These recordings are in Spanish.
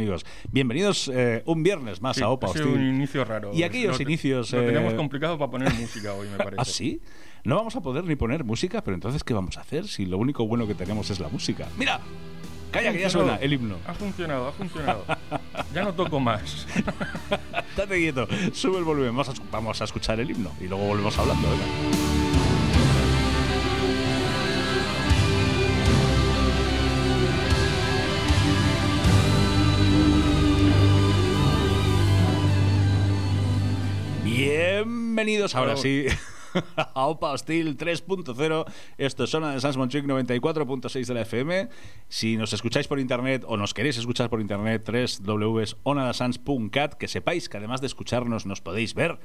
Amigos, bienvenidos eh, un viernes más Sí, a Opa Hostil. un inicio raro. Y aquellos Lo- inicios, Lo eh, tenemos complicado para poner música hoy, me parece. ¿Ah, sí? No vamos a poder ni poner música, pero entonces, ¿qué vamos a hacer si lo único bueno que tenemos es la música? ¡Mira! Calla, que ya suena el himno. Ha funcionado, ha funcionado. ya no toco más. Estate quieto, sube el volumen, vamos a, vamos a escuchar el himno y luego volvemos hablando. venga. Bienvenidos ahora sí a Opa Hostil 3.0. Esto es Zona de Sans Montjuic 94.6 de la FM. Si nos escucháis por internet o nos queréis escuchar por internet, www.onadasans.cat, que sepáis que además de escucharnos nos podéis ver.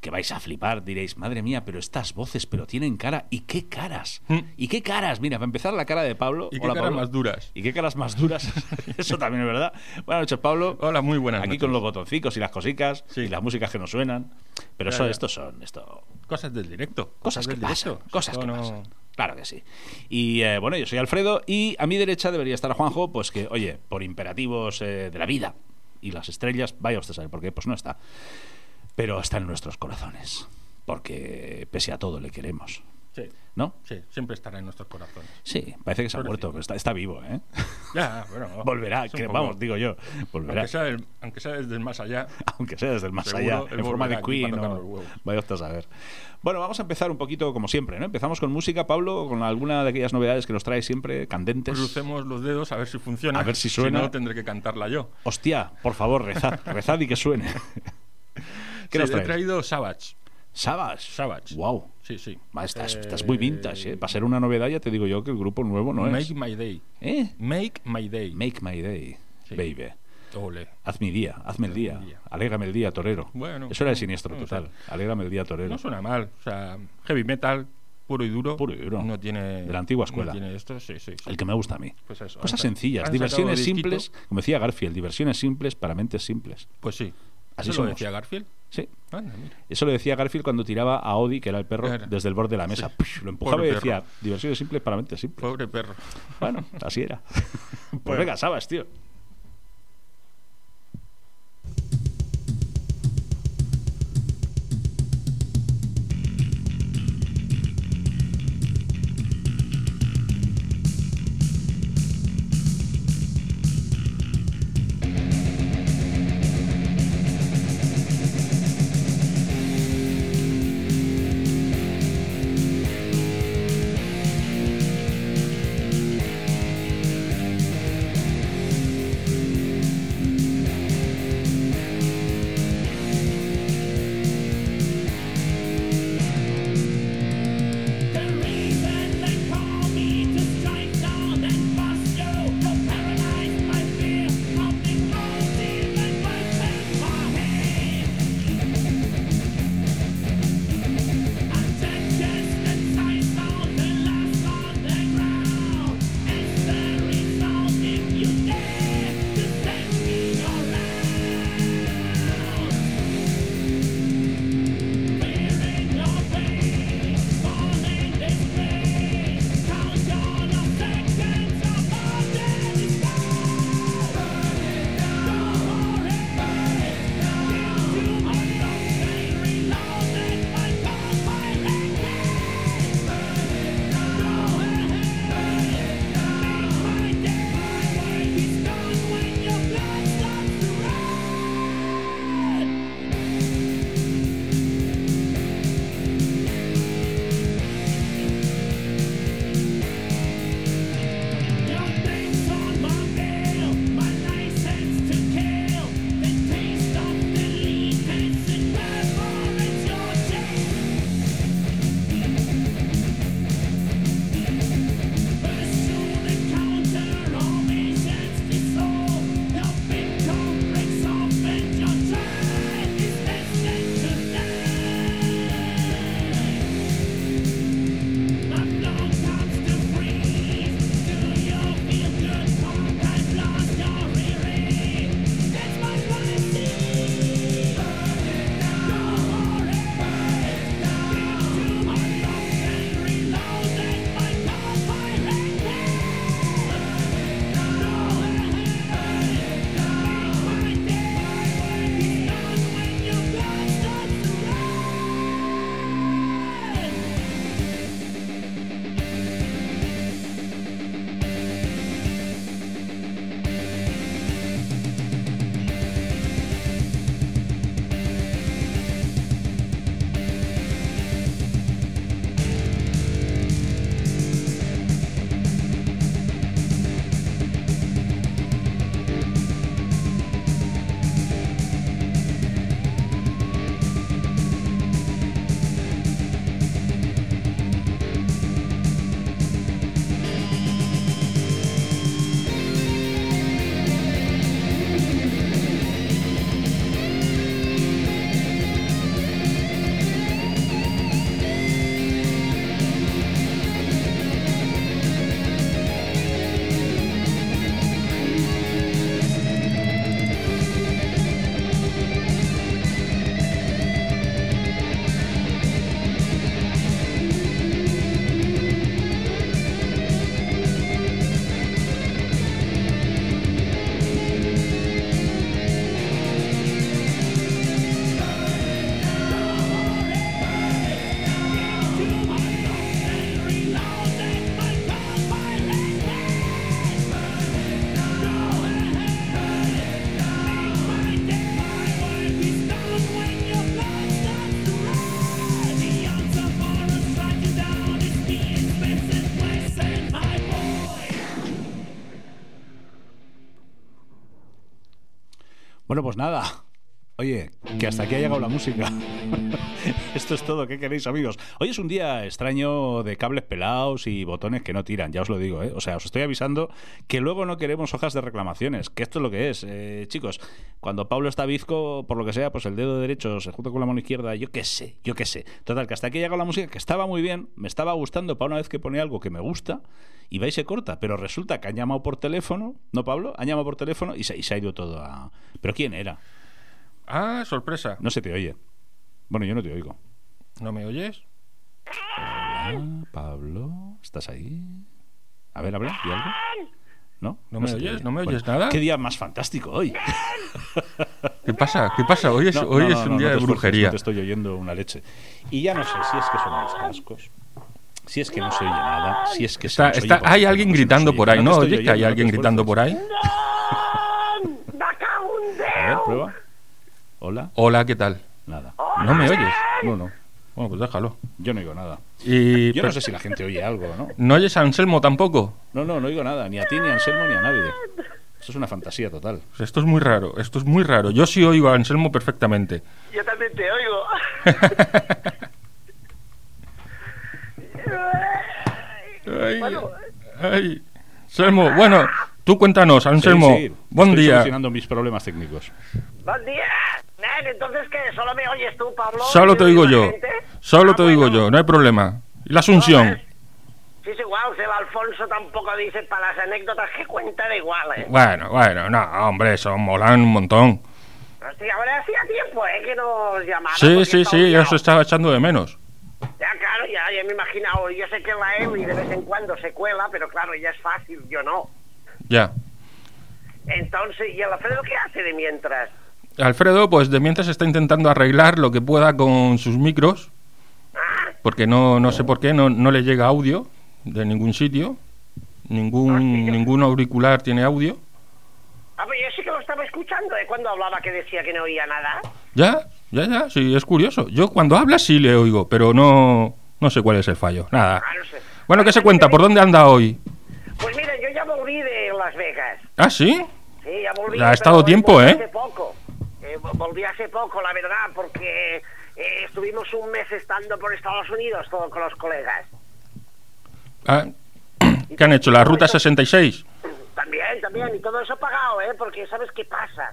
Que vais a flipar, diréis, madre mía, pero estas voces, pero tienen cara. ¿Y qué caras? Mm. ¿Y qué caras? Mira, para empezar la cara de Pablo. ¿Y qué Hola, caras Pablo. más duras? ¿Y qué caras más duras? Eso también es verdad. Buenas noches, Pablo. Hola, muy buenas Aquí noches. con los botoncicos y las cosicas Sí. y las músicas que nos suenan. Pero eso, estos son esto, Cosas del directo. cosas que del pasan. directo. Cosas que no- pasan. Claro que sí. Y eh, bueno, yo soy Alfredo y a mi derecha debería estar Juanjo, pues que, oye, por imperativos eh, de la vida y las estrellas, vaya usted a saber por qué, pues no está. Pero está en nuestros corazones. Porque pese a todo le queremos. Sí, ¿No? sí, siempre estará en nuestros corazones. Sí, parece que se ha muerto, pero está, está vivo, ¿eh? Ya, bueno. Volverá, que, poco- vamos, digo yo, volverá. Aunque sea, del- aunque sea desde el más allá. aunque sea desde el más allá, en forma de Queen. o-. Vaya usted a saber. Bueno, vamos a empezar un poquito como siempre, ¿no? Empezamos con música, Pablo, con alguna de aquellas novedades que nos trae siempre candentes. Crucemos los dedos a ver si funciona. A ver si suena. Si no, tendré que cantarla yo. Hostia, por favor, rezad, rezad y que suene. ¿Qué Sí, nos he traes? traído Savage. Savage. Savage. Wow. Sí, sí. Estás, Eh, estás muy vintage, ¿eh? Para ser una novedad ya te digo yo que el grupo nuevo no Make es. My Day. ¿Eh? Make My Day. Make my day, Sí. baby. Ole. Haz mi día, hazme el día. día. Alégrame el día, torero. Bueno, Eso era de siniestro no total. Alégrame el día, torero. No suena mal. O sea, heavy metal, puro y duro. Puro y duro. No tiene. De la antigua escuela. No tiene esto, sí, sí. sí. El que me gusta a mí. Pues eso, Cosas sencillas, diversiones simples, como decía Garfield, diversiones simples para mentes simples. Pues sí. Así ¿Eso lo decía Garfield? Sí. Anda, mira. Eso lo decía Garfield cuando tiraba a Odi, que era el perro, Era. desde el borde de la mesa. Sí. Lo empujaba Pobre y decía, perro. diversiones simples para mentes simples. Pobre perro. Bueno, así era. pues Bueno. venga, sabes, tío. Pues nada. Oye, que hasta aquí ha llegado la música. Esto es todo. ¿Qué queréis, amigos? Hoy es un día extraño de cables pelados y botones que no tiran, ya os lo digo, ¿eh? O sea, os estoy avisando que luego no queremos hojas de reclamaciones, que esto es lo que es. Eh, chicos, cuando Pablo está bizco, por lo que sea, pues el dedo derecho se junta con la mano izquierda, yo qué sé, yo qué sé. Total, que hasta aquí llegado la música, que estaba muy bien, me estaba gustando para una vez que pone algo que me gusta y va y se corta, pero resulta que han llamado por teléfono, ¿no, Pablo? Han llamado por teléfono y se, y se ha ido todo a... ¿Pero quién era? Ah, sorpresa. No se te oye. Bueno, yo no te oigo. ¿No me oyes? Hola, Pablo, ¿estás ahí? A ver, habla, ¿y algo? ¿No? ¿No me se oyes? oye. ¿No me oyes nada? Qué día más fantástico hoy. ¿Qué pasa? ¿Qué pasa? Hoy es, No, hoy no, es un no, día no de brujería. te estoy oyendo una leche. Y ya no sé si es que son los cascos, si es que no se oye nada, si es que se Está, oye está, hay alguien se gritando por ahí, ¿no? Oye, que hay alguien gritando por ahí. A ver, prueba. Hola, Hola, ¿qué tal? nada. ¿No me oyes? No, no, Bueno, pues déjalo. yo no oigo nada. Y, Yo no sé si la gente oye algo, ¿no? ¿No oyes a Anselmo tampoco? No, no, no oigo nada, ni a ti, ni a Anselmo, ni a nadie. Eso es una fantasía total. Pues esto es muy raro, esto es muy raro. Yo sí oigo a Anselmo perfectamente. Yo también te oigo. Ay, Bueno. ay. Anselmo, bueno, tú cuéntanos, Anselmo. Sí, sí, Buen estoy día. solucionando mis problemas técnicos. Buen día. Entonces, ¿qué? ¿Solo me oyes tú, Pablo? Solo te ¿Y oigo yo. gente? Solo Ah, te oigo bueno. yo, no hay problema. ¿Y la Asunción? Sí, es igual. El Alfonso tampoco dice para las anécdotas que cuenta da igual, ¿eh? Bueno, bueno, no, hombre, eso molan un montón. Hostia, ahora hacía tiempo, ¿eh? Que nos llamaron. Sí, sí, sí, yo os estaba echando de menos. Ya, claro, ya, ya me he imaginado. Yo sé que la Eli de vez en cuando se cuela, pero claro, ya es fácil, yo no. Ya. Entonces, ¿y el Alfredo qué hace de mientras? Alfredo, pues de mientras está intentando arreglar lo que pueda con sus micros, Ah, porque no, no sé por qué, no, no le llega audio de ningún sitio. Ningún, Hostia. ningún auricular tiene audio. ah, pues yo sí que lo estaba escuchando, ¿eh? Cuando hablaba que decía que no oía nada. Ya, ya, ya, sí, es curioso. Yo cuando habla sí le oigo, pero no, no sé cuál es el fallo. Nada. Ah, no sé. Bueno, ¿qué se cuenta? ¿Por dónde anda hoy? Pues mira, yo ya volví de Las Vegas. Ah, sí. Sí, ya volví. Ya ha estado tiempo, ¿eh? Poco. Vol- volví hace poco, la verdad, porque eh, estuvimos un mes estando por Estados Unidos todos con los colegas. Ah, ¿Qué han hecho? ¿La ruta 66? También, también, y todo eso pagado, ¿eh? Porque ¿sabes qué pasa?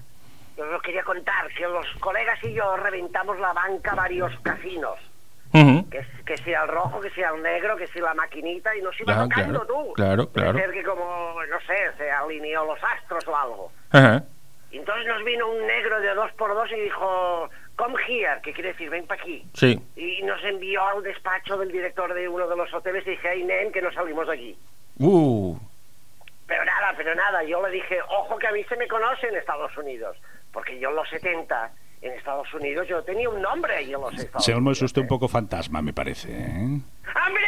Yo os lo quería contar, que los colegas y yo reventamos la banca varios casinos. Ujú. Que, que sea el rojo, que sea el negro, que sea la maquinita, y nos iba Ah, tocando claro, tú. claro, Puede claro. ser que como, no sé, se alineó los astros o algo. Ajá. Y entonces nos vino un negro de dos por dos y dijo, come here, que quiere decir, ven para aquí. Sí. Y nos envió al despacho del director de uno de los hoteles y dije, hey, nen, que no salimos de aquí. Uh, Pero nada, pero nada, yo le dije, ojo que a mí se me conoce en Estados Unidos, porque yo en los 70, en Estados Unidos, yo tenía un nombre ahí en los Estados Se me Unidos. es usted un ¿eh? poco fantasma, me parece. ¿eh? ¡Hombre!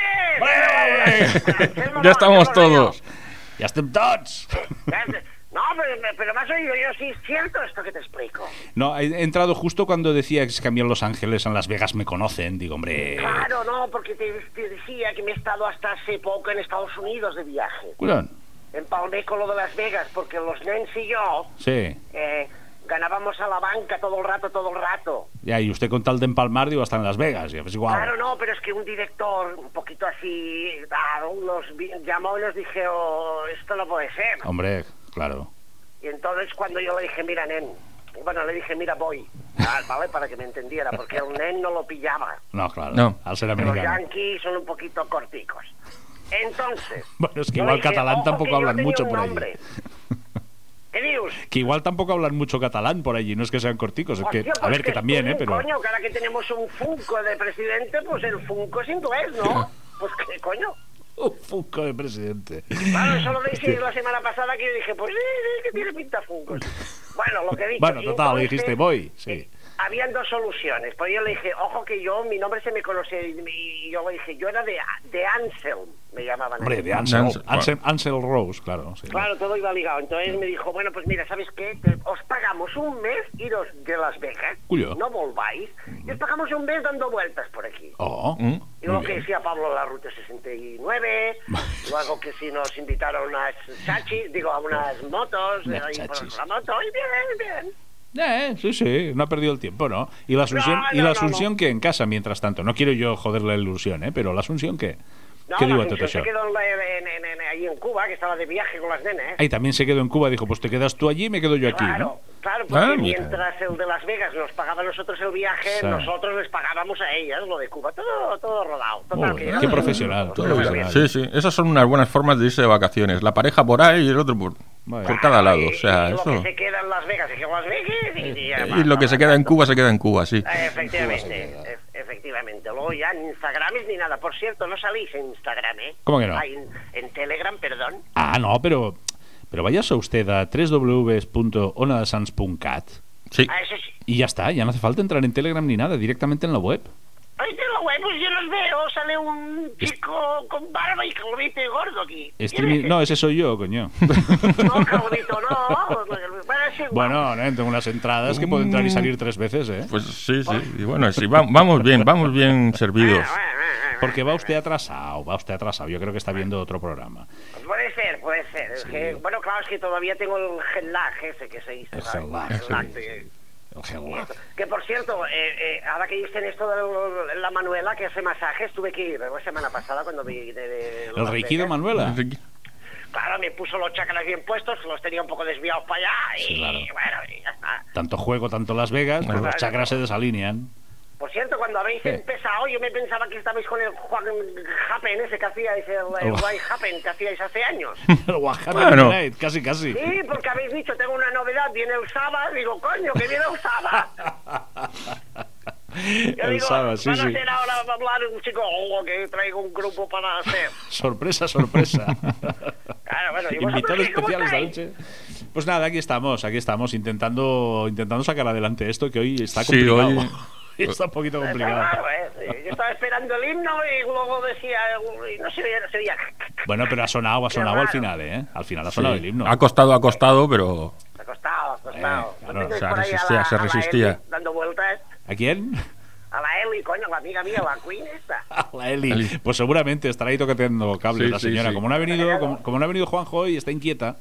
Anselmo ya estamos todos. ¡Ya estén todos! No. Pero, pero me has oído yo, sí es cierto esto que te explico. No, he entrado justo cuando decía que se cambió Los Ángeles en Las Vegas me conocen. Digo, hombre. Claro, no, porque te, te decía que me he estado hasta hace poco en Estados Unidos de viaje. Cuidado. Empalmé con lo de Las Vegas, porque los nens y yo Sí. eh, ganábamos a la banca todo el rato, todo el rato. Ya, y usted con tal de empalmar, digo, hasta en Las Vegas. Ya, pues. Claro, no, pero es que un director un poquito así nos llamó y nos dije, oh, esto no puede ser. Hombre, claro. Y entonces cuando yo le dije, mira, nen, bueno, le dije, mira, voy, Ah, ¿vale? Para que me entendiera, porque el nen no lo pillaba. No, claro. No. Al ser Los americano. yankees son un poquito corticos. Entonces... Bueno, es que igual dije, catalán "Ojo, tampoco que hablan mucho por allí". nombre". ¿Qué dios? Que igual tampoco hablan mucho catalán por allí. No es que sean corticos. Es que, Hostia, a pues ver, que también, sí, ¿eh? Pero. Coño, que ahora que tenemos un Funko de presidente, pues el Funko es inglés, ¿no? Pues qué coño. Un Funko de presidente. Claro, eso lo dije la semana pasada que yo dije, pues sí, sí, que tiene pinta Funko. Bueno, lo que dicho. Bueno, total, entonces, dijiste, voy. Sí. Habían dos soluciones. Pues yo le dije, ojo que yo, mi nombre se me conoce, y yo le dije, yo era de, de Anselm, me llamaban. Hombre, de Ansel, Ansel, Ansel, Ansel Rose, claro. sí. Claro, todo iba ligado. Entonces me dijo, bueno, pues mira, ¿sabes qué? Te- os pagamos un mes iros de Las Vegas, Cuyo. no volváis, y os pagamos un mes dando vueltas por aquí. Oh, Mm. Y lo muy que decía Pablo la Ruta 69, luego que si nos invitaron a unas chachi, digo, a unas motos, Unas ahí por chachis. la moto, y bien, bien. Eh, sí, sí, no ha perdido el tiempo, ¿no? ¿Y la Asunción, No, ¿y no, la no, Asunción qué en casa mientras tanto? No quiero yo joderle la ilusión, ¿eh? Pero la Asunción qué? No, ¿Qué digo a todo Asunción eso? se quedó en, en- en- en- ahí en Cuba, que estaba de viaje con las nenes. Ahí también se quedó en Cuba, dijo, pues te quedas tú allí y me quedo yo aquí, Claro, ¿no? claro, porque Ah, mientras el de Las Vegas nos pagaba a nosotros el viaje, Sí. nosotros les pagábamos a ellas lo de Cuba. Todo, todo rodado. Total, Joder, que qué no- profesional, todo profesional. Sí, sí. Esas son unas buenas formas de irse de vacaciones. La pareja por ahí y el otro por, Vale. por cada lado. O Y- sea, y lo eso. que se queda en Las Vegas se Las Vegas y, y ya Y lo que se queda en Cuba se queda en Cuba, sí. Eh, Efectivamente, e- efectivamente. Luego ya ni Instagrames ni nada. Por cierto, no salís en Instagram, ¿eh? ¿Cómo que no? En Telegram, perdón. Ah, no, pero... Pero váyase usted a www.onadasans.cat Sí. Ah, eso sí. y ya está, ya no hace falta entrar en Telegram ni nada, directamente en la web. Ay, de la web, pues yo los veo. Sale un chico con barba y calvito y gordo aquí. ¿Quién Streaming- es No, ese soy yo, coño. No, calvito, no. Bueno, ¿no? tengo unas entradas que puedo entrar y salir tres veces, ¿eh? Pues sí, sí. Y bueno, sí, va- vamos bien, vamos bien servidos. Porque va usted atrasado, va usted atrasado. Yo creo que está viendo otro programa. Puede ser, puede ser. Es que, bueno, claro, es que todavía tengo el jet lag ese que se dice. El lag, Que por cierto, eh, eh, ahora que dicen esto de la Manuela que hace masajes, tuve que ir la semana pasada cuando vi de, de ¿El Reiki de. Manuela? Claro, me puso los chakras bien puestos, los tenía un poco desviados para allá y Sí, claro. bueno, y ya está. Tanto juego, tanto Las Vegas, pues los chakras se desalinean. Por cierto, cuando habéis ¿Qué? empezado, yo me pensaba que estabais con el Juan Happen ese que hacíais, el, el. White Happen que hacíais hace años. El Bueno. Night, casi, casi. Sí, porque habéis dicho, tengo una novedad, viene el sábado, digo, coño, que viene el sábado. Yo El digo, sábado, sí, van a sí. hacer ahora, va a hablar un chico, oh, que traigo un grupo para hacer. Sorpresa, sorpresa. Claro, bueno, ¿y vosotros Invitados especiales esta estáis? noche. Pues nada, aquí estamos, aquí estamos intentando intentando sacar adelante esto que hoy está Sí, complicado. hoy- está un poquito complicado. ¿eh? Sí, Yo estaba esperando el himno y luego decía, y no sé, sería... Bueno, pero ha sonado, ha sonado al final, ¿eh? Al final ha sonado el himno. Ha costado, ha costado, pero Ha costado, ha costado. Eh, claro, ¿No tenéis se por ahí a resistía, la- se resistía. Eli dando vueltas. ¿A quién? A la Eli, coño, la amiga mía, la Queen esta. A la Eli. Eli. Pues seguramente estará ahí toqueteando cables Sí, la sí, señora. sí. Como no ha venido, como, como no ha venido Juanjo y está inquieta,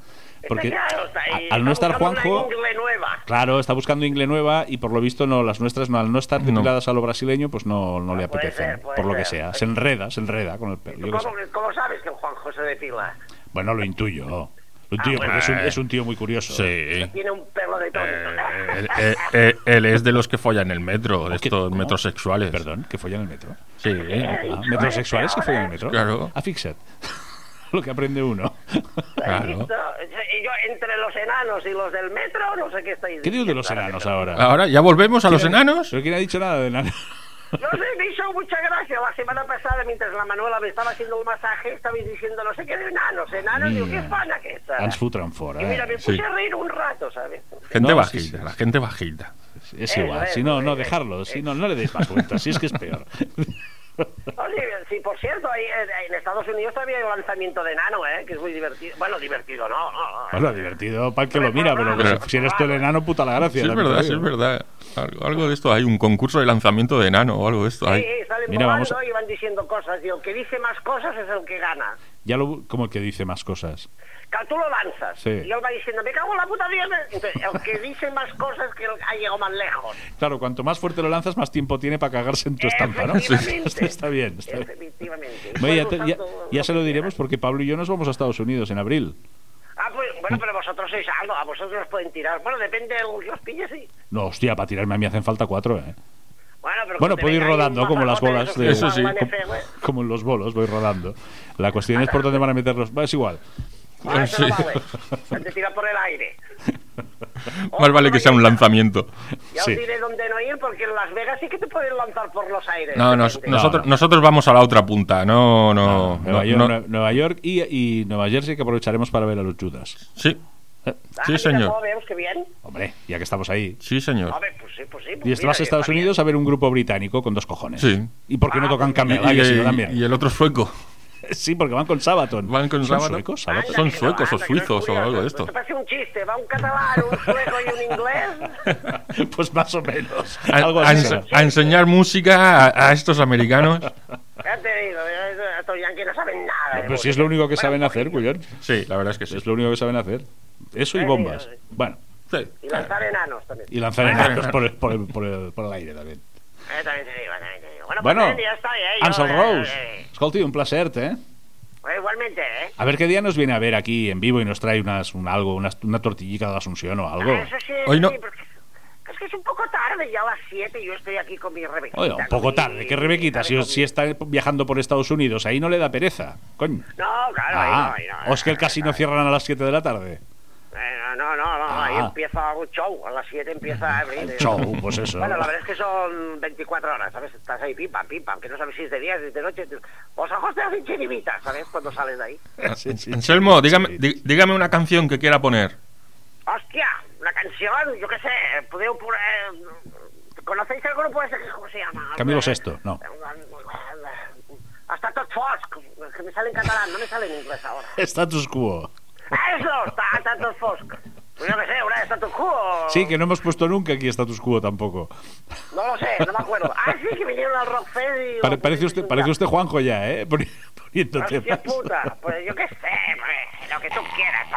porque Está claro, está ahí, a- al no estar Juanjo, claro, está buscando ingle nueva y por lo visto no las nuestras no al no estar No. depiladas a lo brasileño, pues no, no le Ah, apetece, ser, por lo que sea. Se enreda, se enreda con el qué ¿Cómo, cómo sabes que Juanjo se depila? Bueno, lo intuyo. Lo intuyo Ah, porque es un, bueno. es un tío muy curioso. sí. Tiene un pelo de tonto. Eh, él, eh, eh, él es de los que follan en el metro, de estos ¿Cómo? metrosexuales. Perdón, que follan en el metro. Sí. Ah, ¿Metrosexuales que follan en el metro? Claro. Ah, fixet. lo que aprende uno. Claro. Y yo, entre los enanos y los del metro, no sé qué estáis ¿Qué digo de los enanos ahora? Ahora, ¿ya volvemos a los enanos? ¿Pero quién ha dicho nada de enanos? No sé, me hizo mucha gracia. La semana pasada, mientras la Manuela me estaba haciendo un masaje, estabais diciendo no sé qué de enanos. Enanos, digo, qué fan aquesta. Ens fotran fora. Y mira, Eh? me puse Sí. a reír un rato, ¿sabes? Gente No, sí, bajita, sí. la gente bajita. Es igual. Si eso, no, no, eso. dejarlo. Si no, no le deis más vueltas. Si es que es peor. Sí, por cierto, ahí, en Estados Unidos todavía hay un lanzamiento de enano, ¿eh? Que es muy divertido. Bueno, divertido, no, no. no. Bueno, divertido para el que lo mira, pero si- eres tú el enano, puta la gracia. Sí, es también verdad, sí, es verdad. Algo, algo de esto hay, un concurso de lanzamiento de enano o algo de esto Sí, hay. salen Mira, vamos a- y van diciendo cosas. Y el que dice más cosas es el que gana. Ya lo, como que dice más cosas. Claro, tú lo lanzas. Sí. Y él va diciendo, me cago en la puta vida. Entonces, el que dice más cosas que el ha llegado más lejos. Claro, cuanto más fuerte lo lanzas, más tiempo tiene para cagarse en tu estampa, ¿no? Efectivamente. Está, bien. Está bien. Efectivamente. Bueno, ya, te- ya- todo ya se que lo diremos quieras. porque Pablo y yo nos vamos a Estados Unidos en abril. Ah, pues, bueno, pero vosotros sois algo. A vosotros os pueden tirar. Bueno, depende de lo que os pille, sí. No, hostia, para tirarme a mí hacen falta cuatro, ¿eh? Bueno, pero Bueno, que puedo ir rodando como las bolas de... que Eso sí. como, NFL. como en los bolos, voy rodando. La cuestión es por dónde van a meterlos. Es igual. Ah, eso no Sí. vale. Te tira por el aire. Más vale que sea un lanzamiento. Ya Sí. os diré dónde no ir, porque en Las Vegas sí que te pueden lanzar por los aires. No, nos- nosotros, no. nosotros vamos a la otra punta, no, no. Nueva, no, York, no. Nue- Nueva York y, y Nueva Jersey que aprovecharemos para ver a los Judas. Sí, Eh, Ah, sí, señor. ¿cómo vemos? Qué bien. Hombre, ya que estamos ahí. sí, señor. A ver, pues sí, pues sí. pues Y mira, vas a Estados está bien. Unidos a ver un grupo británico con dos cojones. Sí. ¿Y por qué no Ah, tocan pues Camela? Y, que si no y- también. y el otro sueco. Sí, porque van con Sabaton. Van con ¿Son Sabaton. suecos? Anda, Sabaton. Son no, suecos o no suizos o algo de esto. Esto parece un chiste. Va un catalán, un sueco y un inglés. pues más o menos. A, Algo a así. a enseñar música a, a estos americanos. Ya te digo, estos yanquis no saben nada. de Pues si es lo único que Bueno, saben un hacer. Cullón. Sí, la verdad es que sí. Es lo único que saben hacer. Eso y bombas. Bueno, Sí. Y lanzar enanos también. Y lanzar enanos por el, por, el, por, el, por el aire también. Eh, también te digo, también te digo. Bueno, Bueno, pues, eh, ya estoy, ¿eh? Yo, Ansel Rose, eh, escolti, un placer, ¿eh? eh, igualmente, ¿eh? A ver qué día nos viene a ver aquí en vivo y nos trae unas, un algo, unas- una tortillita de Asunción o algo. Ah, Eso sí, Hoy no. sí, porque es que es un poco tarde, ya a las 7 y yo estoy aquí con mi Rebequita. Oye, un poco tarde, ¿qué Rebequita? Si, si está viajando por Estados Unidos, ahí no le da pereza, coño. No, claro, ahí Ah, no, ahí no. o es que el casino cierran a las 7 de la tarde. Eh, no, no, no, ahí Ah. empieza un show, a las 7 empieza a abrir. El show, pues eso. Bueno, la verdad es que son 24 horas, ¿sabes? Estás ahí pim pam, pim pam, que no sabes si es de día, si es de noche. Los ojos te hacen chiribitas, ¿sabes? Cuando sales de ahí. Sí, sí, Anselmo, sí. dígame, dí- dígame una canción que quiera poner. ¡Hostia! Una canción, yo qué sé, poner... ¿Conocéis el grupo ese? que- ¿Cómo se llama? Camilo Sesto, no. Hasta tot que me sale en catalán, no me sale en inglés ahora. Status quo. ¡Eso! Está, está tot fosc. Pues yo qué sé, una de status quo. Sí, que no hemos puesto nunca aquí status quo tampoco. No lo sé, no me acuerdo. Ah, sí, que vinieron al Rockfest y... Pare- parece, usted, parece usted Juanjo ya, ¿eh? Poni- puta, pues yo qué sé, pues, lo que tú quieras.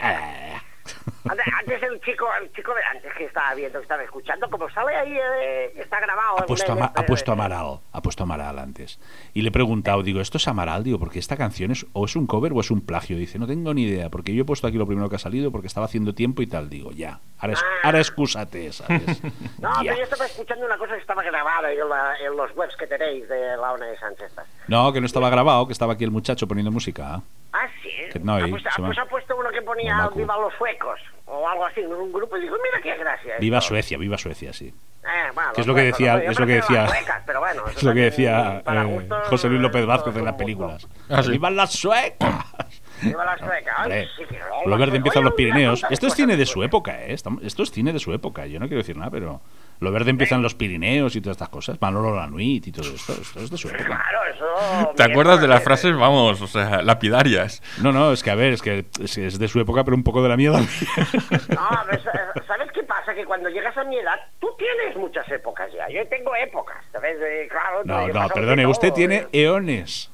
Antes, el chico, el chico de antes que estaba viendo, que estaba escuchando, como sale ahí, eh, está grabado. Ha puesto, Ama- ha puesto Amaral, ha puesto Amaral antes. Y le he preguntado, digo, ¿esto es Amaral? Digo, porque esta canción es o es un cover o es un plagio. Dice, no tengo ni idea, porque yo he puesto aquí lo primero que ha salido porque estaba haciendo tiempo y tal. Digo, ya, ahora, es, ahora excúsate, ¿sabes? No, Ya. pero yo estaba escuchando una cosa que estaba grabada en, la- en los webs que tenéis de la ONA de Sánchez. No, que no estaba grabado, que estaba aquí el muchacho poniendo música. Ah, sí. Que no, ah, y pues, ah, pues ha puesto uno que ponía. Viva los suecos o algo así, en un grupo y digo, mira qué gracia. Viva esto. Suecia, viva Suecia, sí. Eh, bueno, Que es lo que decía, es lo que decía, las suecas, pero bueno, eso es lo que decía eh, José Luis López Vázquez en las películas. Ah, sí. ¡Viva las suecas! Viva las suecas. Ay, Hombre, sí, que- lo verde empieza en los Pirineos. Esto es cine de su época, ¿eh? Esto es cine de su época. Yo no quiero decir nada, pero lo verde empieza en los Pirineos y todas estas cosas. Manolo Lanuit y todo esto. Esto es de su época. Claro, eso... ¿Te acuerdas de las frases, vamos, o sea, lapidarias? No, no, es que a ver, es que es, de su época, pero un poco de la mierda. No, pero sa- ¿sabes qué pasa? Que cuando llegas a mi edad, tú tienes muchas épocas ya. Yo tengo épocas, ¿sabes? De- claro, No, no, perdone, usted tiene eh. eones.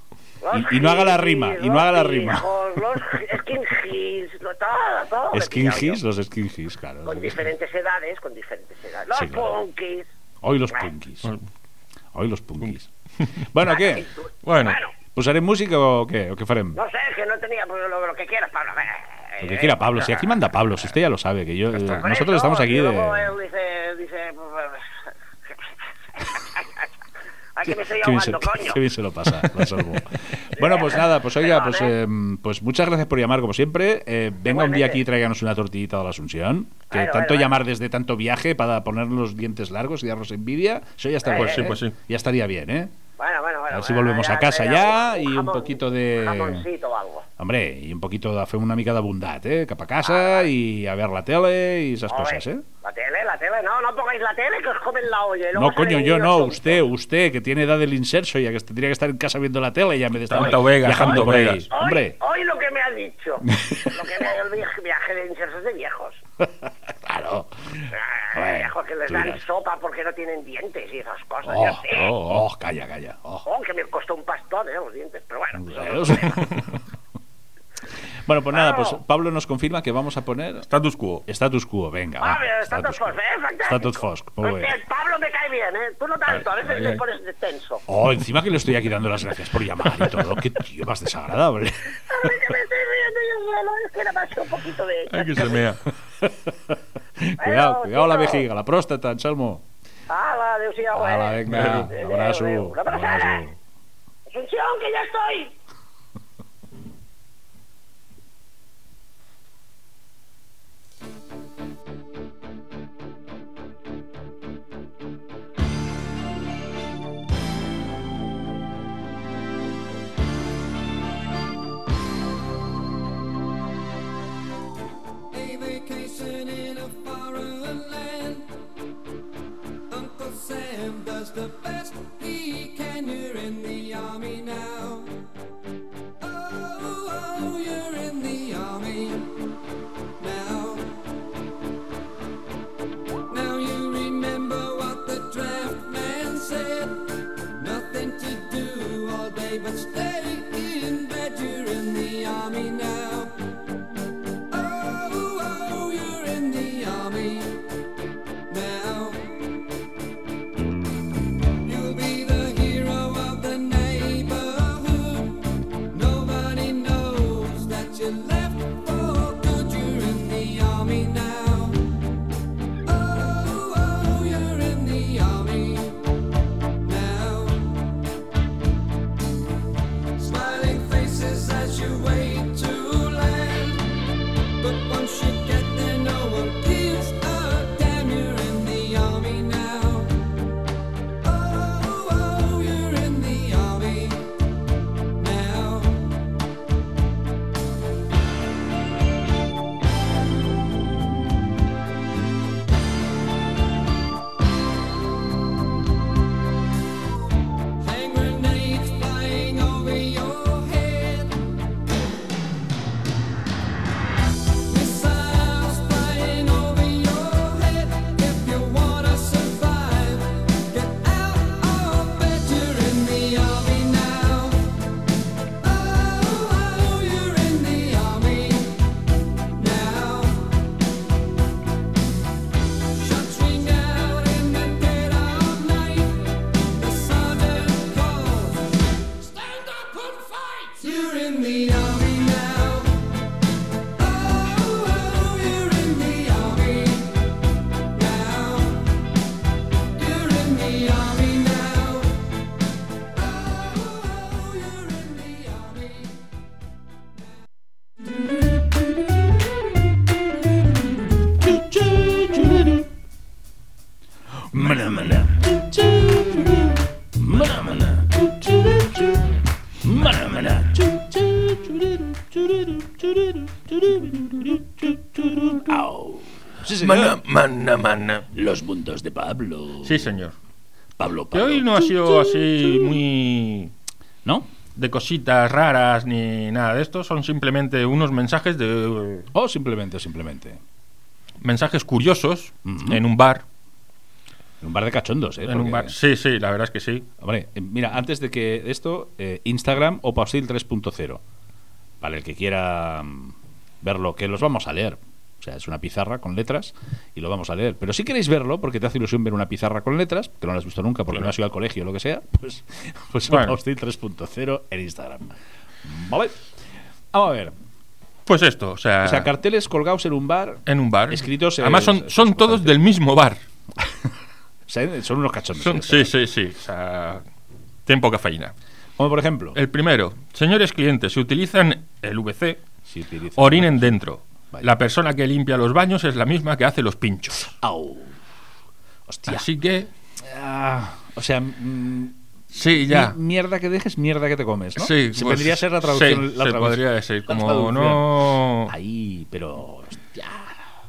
Y, y no haga la rima, y no haga la rima. Los skin his, lo- todo, todo. me he Skin pillado his, yo. los skin his, claro. Con diferentes edades, con diferentes edades. Los Sí, claro. punkis. Hoy los punkis. Hoy los punkis. Bueno, ¿qué? Bueno. ¿Posarem música o qué? ¿O qué farem? No sé, que no tenía pues, lo, lo que quieras, Pablo. Lo que quiera Pablo. Si aquí manda Pablo, si usted ya lo sabe, que yo... eh, nosotros eso, estamos aquí de... él dice, dice... Ay, que me estoy Qué bien, se, ahogando, coño. qué bien se lo pasa. Bueno, pues nada, pues oiga, pues, eh, pues muchas gracias por llamar como siempre. Eh, venga un día aquí y tráiganos una tortillita de la Asunción. Que Bueno, tanto bueno, llamar desde tanto viaje para poner los dientes largos y darnos envidia, eso ya estaría Pues sí, ¿eh? pues sí. Ya estaría bien, ¿eh? Bueno, bueno, bueno. A ver si volvemos a casa ya y un poquito de- Jamoncito o algo. Hombre, y un poquito de fer una mica de bondat, eh? Cap a casa y a ver la tele y esas cosas, ¿eh? La tele, la tele, no, no pongáis la tele que os comen la olla. y No, coño, yo no, tontos. usted, usted, que tiene edad del inserso ya que tendría que estar en casa viendo la tele ya me de estar Tanto Vegas, viajando tanto por ahí. Hoy, Hombre, hoy lo que me ha dicho, lo que me el viaje, viaje de insersos de viejos. claro. Que les dan dirás. sopa porque no tienen dientes y esas cosas. Oh, yo sé. oh, oh, calla, calla. Oh. Oh, que me costó un pastón, eh, los dientes. Pero bueno, pues? Bueno, pues nada, pues. Pablo nos confirma que vamos a poner Status quo. status quo, venga. Ah, va, status quo. eh? Muy Hostia, bien. Pablo me cae bien, ¿eh? Tú no tanto, a veces ay. pones de tenso. Oh, encima que le estoy aquí dando las gracias por llamar y todo. Qué tío más desagradable. Ay, que me estoy riendo yo solo, es que nada más que un poquito de... Ay, que se mea. cuidado, cuidado la vejiga, la próstata, Anselmo. Hala, adéu-siau, eh? Hala, venga, Adéu, abrazo, adéu. Una abraçada. abrazo. Asunción, que ya estoy. Mana, mana. Los mundos de Pablo. Sí, señor. Pablo, Que Pablo. hoy no ha sido así muy ¿No? de cositas raras ni nada de esto, son simplemente unos mensajes de O simplemente, simplemente. mensajes curiosos en un bar, En un bar de cachondos, ¿eh? en un bar. Sí, sí, la verdad es que sí. Hombre, eh, mira, antes de que esto, eh, Instagram o Pausil 3.0. Para el que quiera mm, verlo, que los vamos a leer. O sea, es una pizarra con letras y lo vamos a leer. Pero si queréis verlo, porque te hace ilusión ver una pizarra con letras, que no la has visto nunca porque no has ido al colegio o lo que sea, pues, pues Bueno. Pausil 3.0 en Instagram. ¿Vale? Vamos a ver. Pues esto, o sea, O sea, carteles colgados en un bar. en un bar. escritos, Además son, es- son todos del mismo bar. O sea, son unos cachondos. Son- sí, sí, sí. O sea, tiempo cafeína. Como por ejemplo, El primero, señores clientes, si utilizan el VC, si utilizas- orinen dentro. La persona que limpia los baños es la misma que hace los pinchos. Au. Hostia. Así que, Ah, o sea, mm, sí, ya. mi- mierda que dejes, mierda que te comes, ¿no? Sí, Se pues, vendría a ser la traducción. sí, la se podría decir. Como no. Ahí, pero. hostia.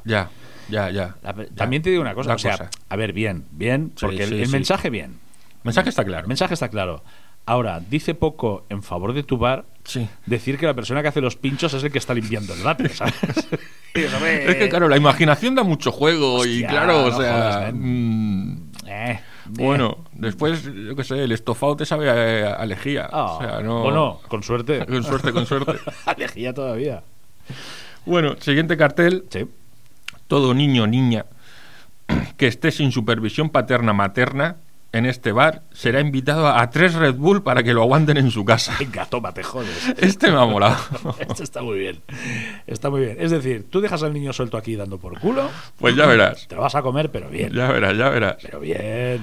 Ya, ya, ya. La- ya. También te digo una cosa, o sea, cosa. a ver, bien, bien, porque el, sí, el mensaje bien. mensaje está claro. El mensaje está claro. Ahora, dice poco en favor de tu bar Sí. decir que la persona que hace los pinchos es el que está limpiando el váter, ¿sabes? Es que, claro, la imaginación da mucho juego y, claro, o sea. jodas, mm, eh, bueno, después, yo qué sé, el estofado te sabe a, a lejía. Ah, o sea, no. O no, con suerte. Con suerte, con suerte. Alejía todavía. Bueno, siguiente cartel. Sí. Todo niño o niña que esté sin supervisión paterna-materna en este bar será invitado a, tres Red Bull para que lo aguanten en su casa. Venga, toma, te jodes. Este me ha molado. Esto está muy bien. Está muy bien. Es decir, tú dejas al niño suelto aquí dando por culo, Pues ya verás. te lo vas a comer, pero bien. Ya verás, ya verás. Pero bien.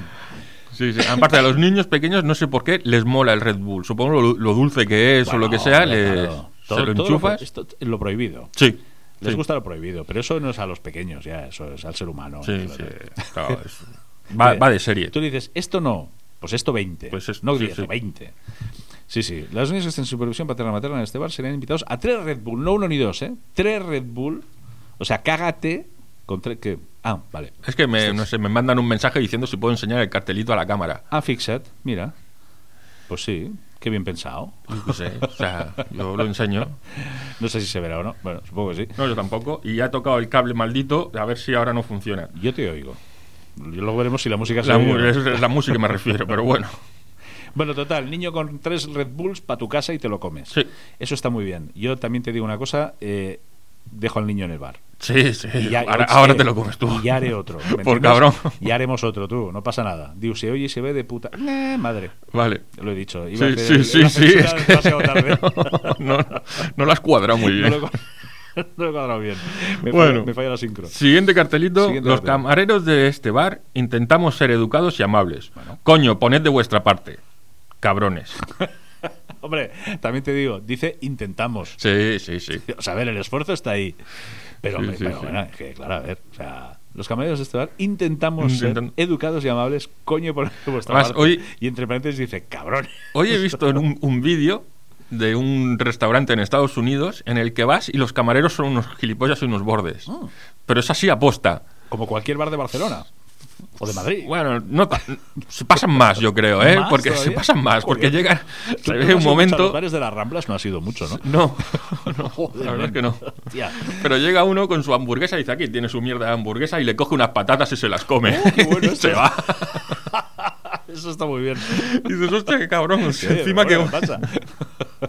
Sí, sí. Aparte, a los niños pequeños no sé por qué les mola el Red Bull. Supongo lo, lo dulce que es o lo que sea, les, claro. se Todo- lo todo enchufas. esto es lo prohibido. Sí. Les sí. gusta lo prohibido, pero eso no es a los pequeños, ya, eso es al ser humano. Sí, sí. Claro, es- va, va de serie. Tú dices, esto no, pues esto 20. Pues es- no sí, 10, sí. 20. Sí, sí. Las niñas que estén en supervisión paterna-materna en este bar serían invitados a tres Red Bull, no uno ni dos, ¿eh? Tres Red Bull. O sea, cágate con tres. Que... Ah, vale. Es que me, no sé, me mandan un mensaje diciendo si puedo enseñar el cartelito a la cámara. Ah, Fixed, mira. Pues sí, qué bien pensado. No sé, o sea, yo lo enseño. No sé si se verá o no. Bueno, supongo que sí. No, yo tampoco. Y ya he tocado el cable maldito, a ver si ahora no funciona. Yo te oigo. Luego veremos si la música La, es, es la música me refiero, pero bueno. Bueno, total, niño con tres Red Bulls para tu casa y te lo comes. Sí. Eso está muy bien. Yo también te digo una cosa, eh, dejo al niño en el bar. Sí, sí. Y ya- ahora, ahora te lo comes tú. Y ya haré otro. ¿me Por cabrón. Ya haremos otro, tú. No pasa nada. Digo, se oye y se ve de puta. Eh, madre. Vale. Lo he dicho. Iba a Sí, hacer sí, sí, la sí. censura Es demasiado que tarde. no, no, no lo has cuadrado muy bien. lo no he cuadrado bien. Me, Bueno. falla, me falla la sincro. Siguiente cartelito. Siguiente Los cartel. camareros de este bar intentamos ser educados y amables. Bueno. Coño, poned de vuestra parte. Cabrones. Hombre, también te digo, dice intentamos. Sí, sí, sí. O sea, a ver, el esfuerzo está ahí. Pero, Sí, hombre, sí, pero sí. bueno, es que, claro, a ver, o sea, los camareros de este bar intentamos Intentan- ser educados y amables, coño, por vuestra Además, parte. hoy- Y entre paréntesis dice, cabrón. Hoy he visto en un, un vídeo de un restaurante en Estados Unidos en el que vas y los camareros son unos gilipollas y unos bordes. Ah. Pero es así aposta. Como cualquier bar de Barcelona. O de Madrid. Bueno, no se pasan más, yo creo, ¿eh? ¿Más Porque se todavía? pasan más, porque llegan, se no un momento... Los bares de las Ramblas no ha sido mucho, ¿no? No, no, Joder, la verdad es que no. Pero llega uno con su hamburguesa y dice, aquí tiene su mierda de hamburguesa y le coge unas patatas y se las come. Oh, qué bueno y se va. Eso está muy bien. Y dices, hostia, qué cabrón. Sí, encima, que, pasa?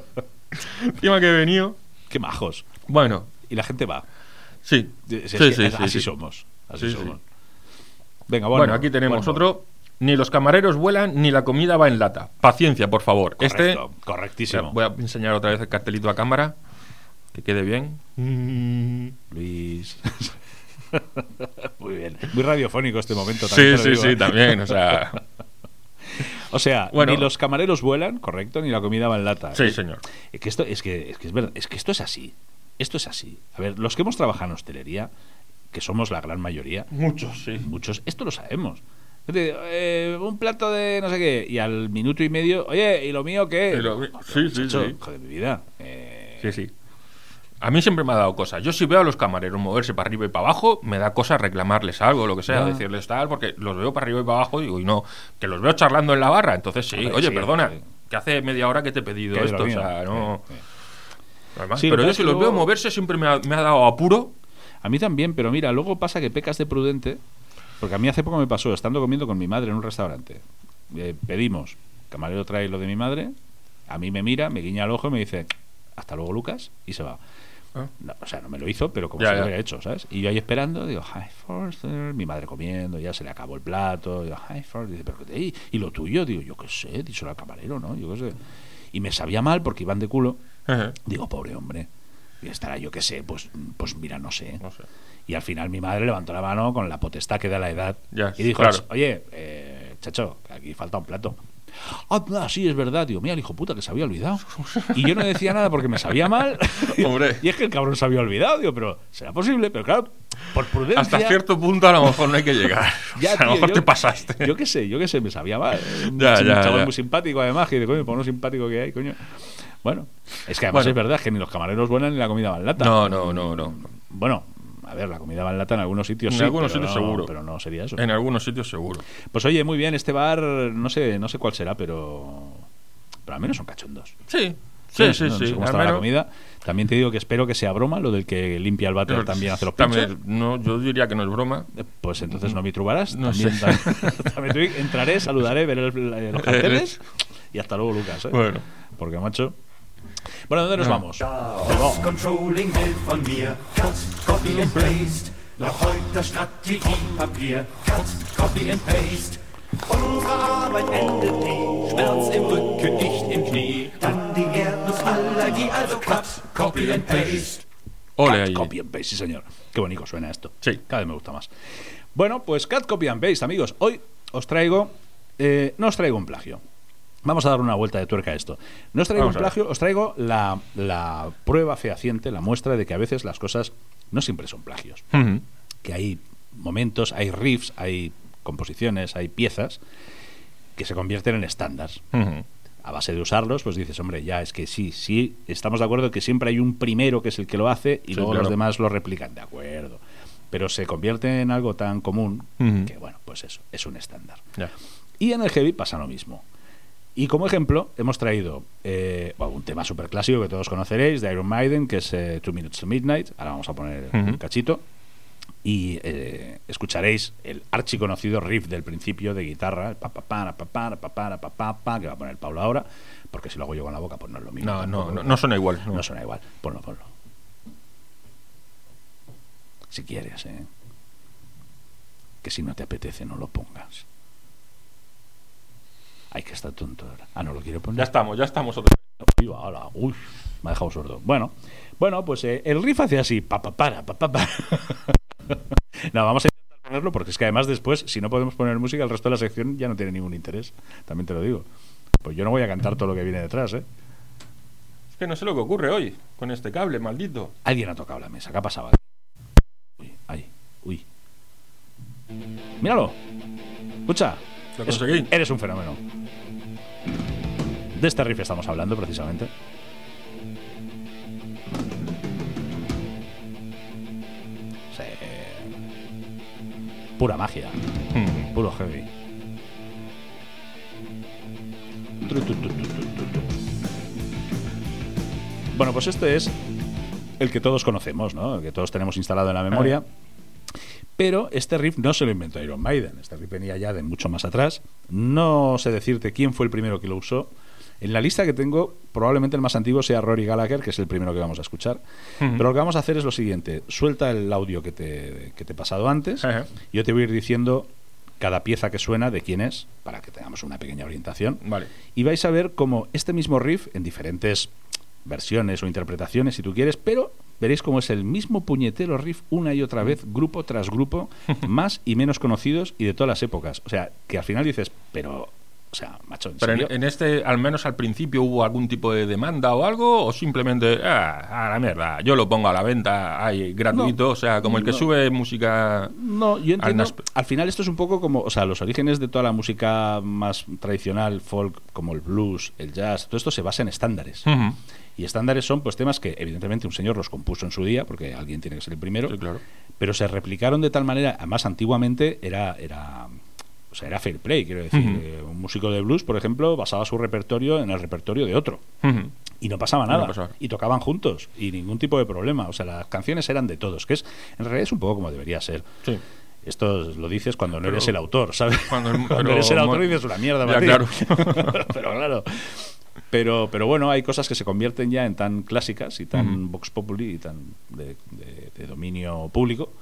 encima que he venido. Qué majos. Bueno, Y la gente va. sí. Es- es Sí, sí, sí, así sí. somos. Así Sí, sí. somos. Venga, bueno. Bueno, aquí tenemos bueno. otro. Ni los camareros vuelan ni la comida va en lata. Paciencia, por favor. Este. Correctísimo. Voy a enseñar otra vez el cartelito a cámara. Que quede bien. Luis. Muy bien. Muy radiofónico este momento. Sí, también sí, digo, sí, ¿eh? también. O sea. O sea, Bueno. ni los camareros vuelan, correcto, ni la comida va en lata. Sí, señor. Es que esto es que es que es verdad, es que esto es así. Esto es así. A ver, los que hemos trabajado en hostelería, que somos la gran mayoría, Muchos, sí. muchos, esto lo sabemos. Eh, un plato de no sé qué. Y al minuto y medio, oye, ¿y lo mío qué? Lo- sí, sí, sí. Joder, mi vida. Eh, Sí, sí. A mí siempre me ha dado cosas. Yo si veo a los camareros moverse para arriba y para abajo, me da cosa reclamarles algo, lo que sea, decirles tal, porque los veo para arriba y para abajo y digo, y no, que los veo charlando en la barra, entonces sí, oye, sí, perdona, sí. que hace media hora que te he pedido ¿qué hay de esto, o sea, no... Además, pero yo si los veo moverse siempre me ha, me ha dado apuro. A mí también, pero mira, luego pasa que pecas de prudente, porque a mí hace poco me pasó, estando comiendo con mi madre en un restaurante. Eh, pedimos, camarero trae lo de mi madre, a mí me mira, me guiña el ojo y me dice, hasta luego Lucas, y se va. Ah. No, o sea, no me lo hizo, pero como Ya, se lo hubiera hecho, ¿sabes? Y yo ahí esperando, digo, hi Forster, mi madre comiendo, ya se le acabó el plato, digo, hi Forster, dice, pero ¿qué- y, y lo tuyo, digo, yo qué sé, díselo al camarero, ¿no? Yo qué sé. Y me sabía mal porque iban de culo, Ajá. digo, pobre hombre, y estará yo qué sé, pues, pues mira, no sé. No sé. Y al final mi madre levantó la mano con la potestad que da la edad y dijo, claro. oye, eh, chacho, aquí falta un plato. Ah, ah, sí, es verdad, digo, mira, el hijo puta que se había olvidado. Y yo no decía nada porque me sabía mal. Hombre. Y es que el cabrón se había olvidado, digo, pero será posible, pero claro, por prudencia. Hasta cierto punto a lo mejor no hay que llegar. Ya, O sea, a lo tío, mejor yo- te pasaste. Yo qué sé, yo qué sé, me sabía mal. Ya, un ya, chaval ya. muy simpático, además, que de coño, por lo simpático que hay, coño. Bueno, es que además Bueno. es verdad que ni los camareros buenos ni la comida va en lata. No, no, no, no. Bueno, a ver, la comida va en lata en algunos sitios En sí. algunos pero sitios no- seguro. Pero no sería eso. En algunos sitios seguro. Pues oye, muy bien, este bar, no sé, no sé cuál será, pero. Pero al menos son cachondos. Sí, sí, sí, No- no sí. sé cómo está la comida. También te digo que espero que sea broma lo del que limpia el váter también hace los pinchos. También, no, yo diría que no es broma. Eh, Pues entonces no me trubarás. No también, sé. también- también entraré, saludaré, veré los carteles y hasta luego, Lucas. ¿eh? Bueno. Porque, macho. Bueno, ¿dónde nos No. vamos? Das Controlling will von mir Cut, Copy and Paste. Noch heute Strategiepapier. Cut, Copy and Paste. Unsere Arbeit endet nie. Schmerz im Rücken, nicht im Knie. Dann die Erdnussallergie, also Cut, Copy and Paste. Ole ahí. Copy and paste, sí señor. Qué bonito suena esto. Sí. Cada vez me gusta más. Bueno, pues Cat Copy and Paste, amigos. Hoy os traigo. eh, no os traigo un plagio. Vamos a dar una vuelta de tuerca a esto. No os traigo Vamos un plagio, os traigo la, la prueba fehaciente, la muestra de que a veces las cosas no siempre son plagios. Que hay momentos, hay riffs, hay composiciones, hay piezas que se convierten en estándares a base de usarlos, pues dices, hombre, ya es que sí, sí, estamos de acuerdo que siempre hay un primero que es el que lo hace y Sí, luego claro. los demás lo replican, de acuerdo. Pero se convierte en algo tan común que, bueno, pues eso, es un estándar. Y en el heavy pasa lo mismo. Y como ejemplo, hemos traído eh, un tema súper clásico que todos conoceréis, de Iron Maiden, que es eh, Two Minutes to Midnight. Ahora vamos a poner un Ujú. cachito. Y eh, escucharéis el archiconocido riff del principio de guitarra, el pa pa pa pa pa pa pa pa pa pa, que va a poner Pablo ahora, porque si lo hago yo con la boca, pues no es lo mismo. No, no, no, no suena igual. no. No suena igual. Ponlo, ponlo. Si quieres, ¿eh? Que si no te apetece, no lo pongas. Hay que estar tonto ahora. Ah, no lo quiero poner. Ya estamos, ya estamos otra vez. Uy, hola, uy, me ha dejado sordo. Bueno, bueno, pues eh, el riff hace así, pa pa para, pa pa para. no, vamos a intentar ponerlo porque es que además después, si no podemos poner música, el resto de la sección ya no tiene ningún interés. También te lo digo. Pues yo no voy a cantar todo lo que viene detrás, ¿eh? Es que no sé lo que ocurre hoy con este cable, maldito. Alguien ha tocado la mesa. ¿Qué ha pasado? Uy, ay, uy. Míralo. Escucha. Lo Es- eres un fenómeno. De este riff estamos hablando precisamente. Sí. Pura magia. Ujú. Puro heavy. Bueno, pues este es el que todos conocemos, ¿no? El que todos tenemos instalado en la memoria. Pero este riff no se lo inventó Iron Maiden. Este riff venía ya de mucho más atrás. No sé decirte quién fue el primero que lo usó. En la lista que tengo, probablemente el más antiguo sea Rory Gallagher, que es el primero que vamos a escuchar. Pero lo que vamos a hacer es lo siguiente. Suelta el audio que te, que te he pasado antes. Ajá. Yo te voy a ir diciendo cada pieza que suena de quién es, para que tengamos una pequeña orientación. Vale. Y vais a ver cómo este mismo riff, en diferentes versiones o interpretaciones, si tú quieres, pero veréis cómo es el mismo puñetero riff una y otra vez, grupo tras grupo, más y menos conocidos y de todas las épocas. O sea, que al final dices, pero O sea, macho, ¿en Pero en, este, al menos al principio, hubo algún tipo de demanda o algo, o simplemente, ah, a la mierda, yo lo pongo a la venta, gratuito, No, o sea, como el que no. sube música. No, yo entiendo. Al final esto es un poco como, o sea, los orígenes de toda la música más tradicional, folk, como el blues, el jazz, todo esto se basa en estándares. Ujú. Y estándares son pues temas que evidentemente un señor los compuso en su día, porque alguien tiene que ser el primero, Sí, claro. pero se replicaron de tal manera, además antiguamente era era o sea, era fair play, quiero decir. Eh, un músico de blues, por ejemplo, basaba su repertorio en el repertorio de otro. Y no pasaba nada. Y tocaban juntos. Y ningún tipo de problema. O sea, las canciones eran de todos. Que es, en realidad es un poco como debería ser. Sí. Esto lo dices cuando no Pero- eres el autor, ¿sabes? Cuando el- Cuando eres el autor dices una mierda, Ya, para ti". claro. pero claro. Pero, pero bueno, hay cosas que se convierten ya en tan clásicas y tan Ujú. vox populi y tan de, de- de dominio público,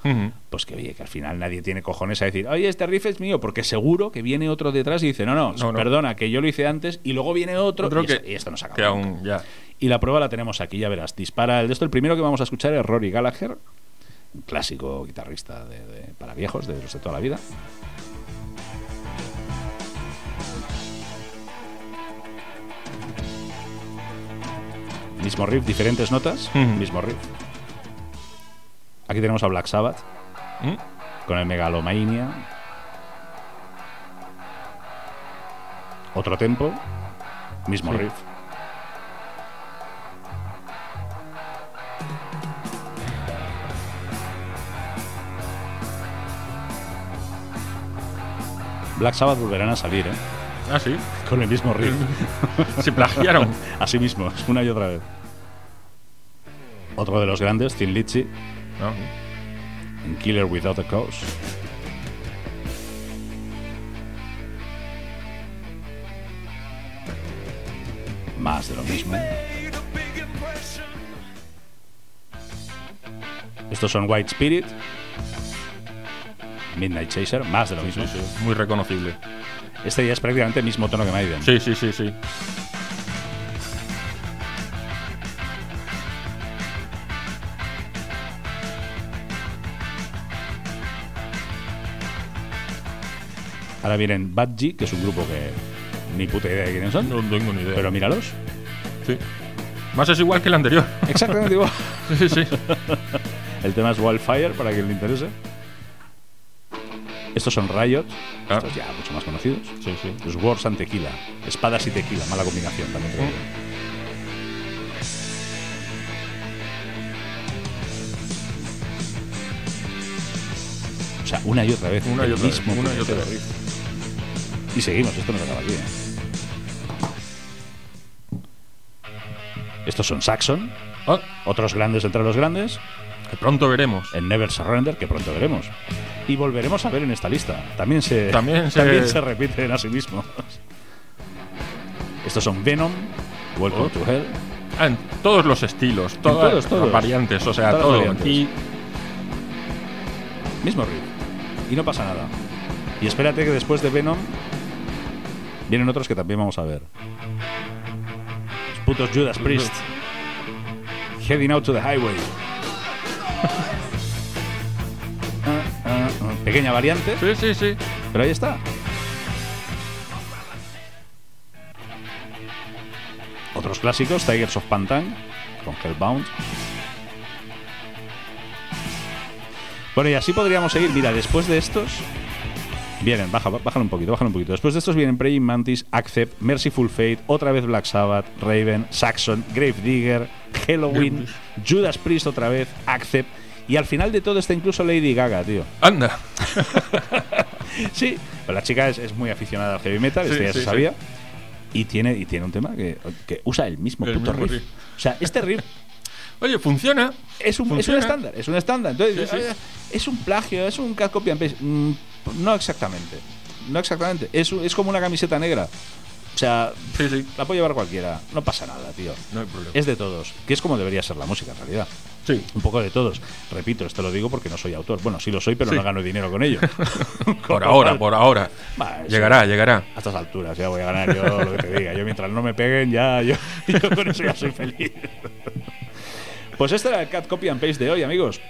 pues que oye, que al final nadie tiene cojones a decir, oye, este riff es mío, porque seguro que viene otro detrás y dice, no, no, No, no. perdona, que yo lo hice antes y luego viene otro, Otro y, que, esto, y esto no se acaba. que nunca. aún, ya. Y la prueba la tenemos aquí, ya verás. Dispara el de esto. El primero que vamos a escuchar es Rory Gallagher, un clásico guitarrista de, de- para viejos, de los de toda la vida. Mismo riff, diferentes notas, mismo riff. Aquí tenemos a Black Sabbath ¿Mm? con el Megalomania. Otro tempo, mismo Sí. riff. Black Sabbath volverán a salir, ¿eh? Ah, sí. Con el mismo riff. Se plagiaron. Así mismo, una y otra vez. Otro de los grandes, Thin Lizzy, No. en Killer Without a Cause. Más de lo mismo. Estos son White Spirit, Midnight Chaser, más de lo mismo. Sí, sí, muy reconocible. Este ya es prácticamente el mismo tono que Maiden. Sí, sí, sí, sí. Ahora vienen Budgie, que es un grupo que ni puta idea de quiénes son, No tengo ni idea. pero míralos. Sí. Más es igual que el anterior. Exactamente igual. sí, sí. El tema es Wildfire, para quien le interese. Estos son Riot, Ah. estos ya mucho más conocidos. Sí, sí. Los Wars and Tequila. Espadas y tequila, mala combinación también. O sea, una y otra vez. Una y otra vez, mismo una y otra vez. Y seguimos, esto no se acaba aquí. ¿eh? Estos son Saxon, Ah, otros grandes entre los grandes. que pronto veremos. en Never Surrender, que pronto veremos. Y volveremos a ver en esta lista. También se, También se- también se repiten a sí mismos. Estos son Venom, Welcome Oh. to Hell. Ah, en todos los estilos, todas todos, todos. las variantes, o sea, Todas todo. variantes. Aquí, Mismo riff. Y no pasa nada. Y espérate que después de Venom vienen otros que también vamos a ver. Los putos Judas Priest. Heading out to the highway. Pequeña variante, sí, sí, sí. pero ahí está. Otros clásicos, Tigers of Pantan, con Hellbound. Bueno, y así podríamos seguir. Mira, después de estos. Vienen, baja, bájalo un poquito, bájalo un poquito. Después de estos vienen Praying Mantis, Accept, Merciful Fate, otra vez Black Sabbath, Raven, Saxon, Grave Digger, Halloween, Judas Priest otra vez, Accept. Y al final de todo está incluso Lady Gaga, tío. Anda. Sí, pues la chica es, es muy aficionada al heavy metal, Sí, esto ya sí, se sí. sabía. Y tiene, y tiene un tema que, que usa el mismo El puto mismo riff. riff. O sea, este riff Oye, funciona. es un, es un estándar, es un estándar. Entonces, Sí, sí. eh, es un plagio, es un copy and paste. Mm, no exactamente. No exactamente. Es, es como una camiseta negra. O sea, Sí, sí. la puede llevar cualquiera. No pasa nada, tío. No hay problema. Es de todos. Que es como debería ser la música en realidad. Sí. Un poco de todos. Repito, esto lo digo porque no soy autor. Bueno, sí lo soy, pero Sí. no gano dinero con ello. Por ahora, por ahora. Llegará, llegará. A estas alturas ya voy a ganar yo lo que te diga. Yo mientras no me peguen, ya yo, yo con eso ya soy feliz. Pues este era el cat copy and paste de hoy, amigos.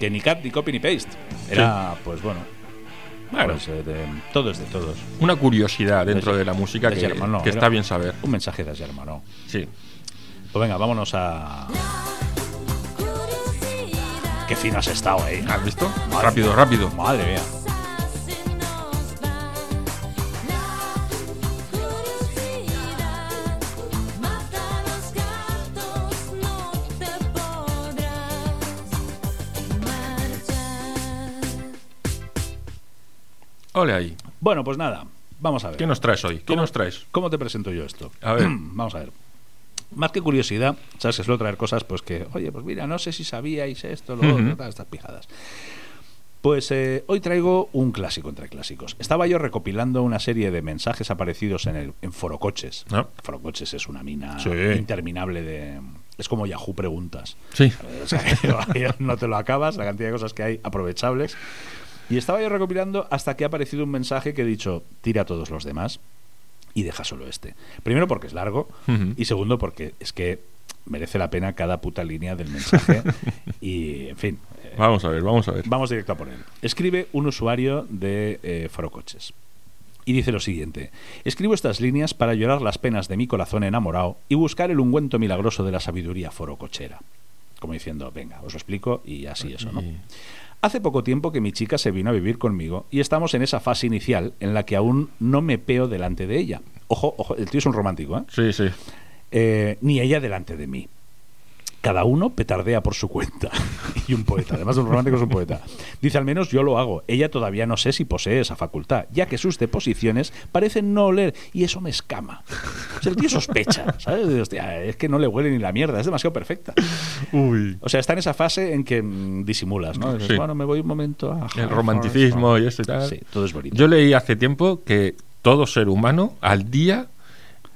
Que ni cat, ni copy, ni paste. Era, pues bueno, Bueno. Pues, eh, de- todo es de todos. Una curiosidad dentro De- de la música de que, Germano, que está bien saber. Un mensaje de ayer, hermano. Sí. Pues venga, vámonos a. Qué fino has estado, eh. ¿Has visto? Madre rápido, mía. rápido. Madre mía. Ole ahí. Bueno, pues nada, vamos a ver. ¿Qué nos traes hoy? ¿Qué ¿Cómo- nos traes? ¿Cómo te presento yo esto? A ver. Vamos a ver. Más que curiosidad, sabes que suelo traer cosas, pues que, oye, pues mira, no sé si sabíais esto, lo otro, tal, estas pijadas. Pues eh, hoy traigo un clásico entre clásicos. Estaba yo recopilando una serie de mensajes aparecidos en el en Forocoches. Ah. Forocoches es una mina Sí. interminable de. Es como Yahoo Preguntas. Sí. O sea, no te lo acabas, la cantidad de cosas que hay aprovechables. Y estaba yo recopilando hasta que ha aparecido un mensaje que he dicho, tira a todos los demás y deja solo este. Primero porque es largo y segundo porque es que merece la pena cada puta línea del mensaje. y, en fin, eh, Vamos a ver, vamos a ver. vamos directo a por él. Escribe un usuario de eh, Forocoches. Y dice lo siguiente: Escribo estas líneas para llorar las penas de mi corazón enamorado y buscar el ungüento milagroso de la sabiduría forocochera. Como diciendo, venga, os lo explico y así eso, ¿no? Hace poco tiempo que mi chica se vino a vivir conmigo y estamos en esa fase inicial en la que aún no me peo delante de ella. Ojo, ojo, el tío es un romántico, ¿eh? Sí, sí. Eh, ni ella delante de mí. Cada uno petardea por su cuenta. y un poeta, además de un romántico es un poeta. Dice, al menos yo lo hago. Ella todavía no sé si posee esa facultad, ya que sus deposiciones parecen no oler y eso me escama. O sea, el tío sospecha, ¿sabes? Hostia, es que no le huele ni la mierda, es demasiado perfecta. Uy. O sea, está en esa fase en que mm, disimulas, ¿no? Dices, Sí. bueno, me voy un momento a... El romanticismo y eso y tal. Sí, todo es bonito. Yo leí hace tiempo que todo ser humano al día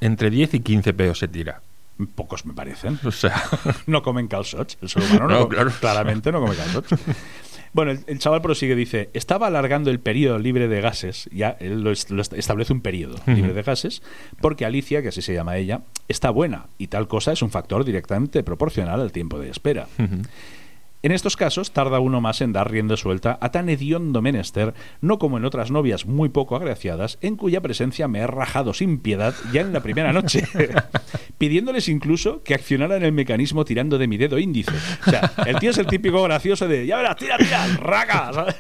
entre 10 y 15 peos se tira. Pocos me parecen. O sea, no comen calzots. El ser humano no, claro. claramente no come calzots. Bueno, el, el chaval prosigue, dice, estaba alargando el periodo libre de gases, ya él lo, est- lo est- establece un periodo libre de gases, porque Alicia, que así se llama ella, está buena y tal cosa es un factor directamente proporcional al tiempo de espera. En estos casos tarda uno más en dar rienda suelta a tan hediondo menester, no como en otras novias muy poco agraciadas, en cuya presencia me he rajado sin piedad ya en la primera noche, pidiéndoles incluso que accionaran el mecanismo tirando de mi dedo índice. O sea, el tío es el típico gracioso de, ya verás, tira, tira, raca, ¿sabes?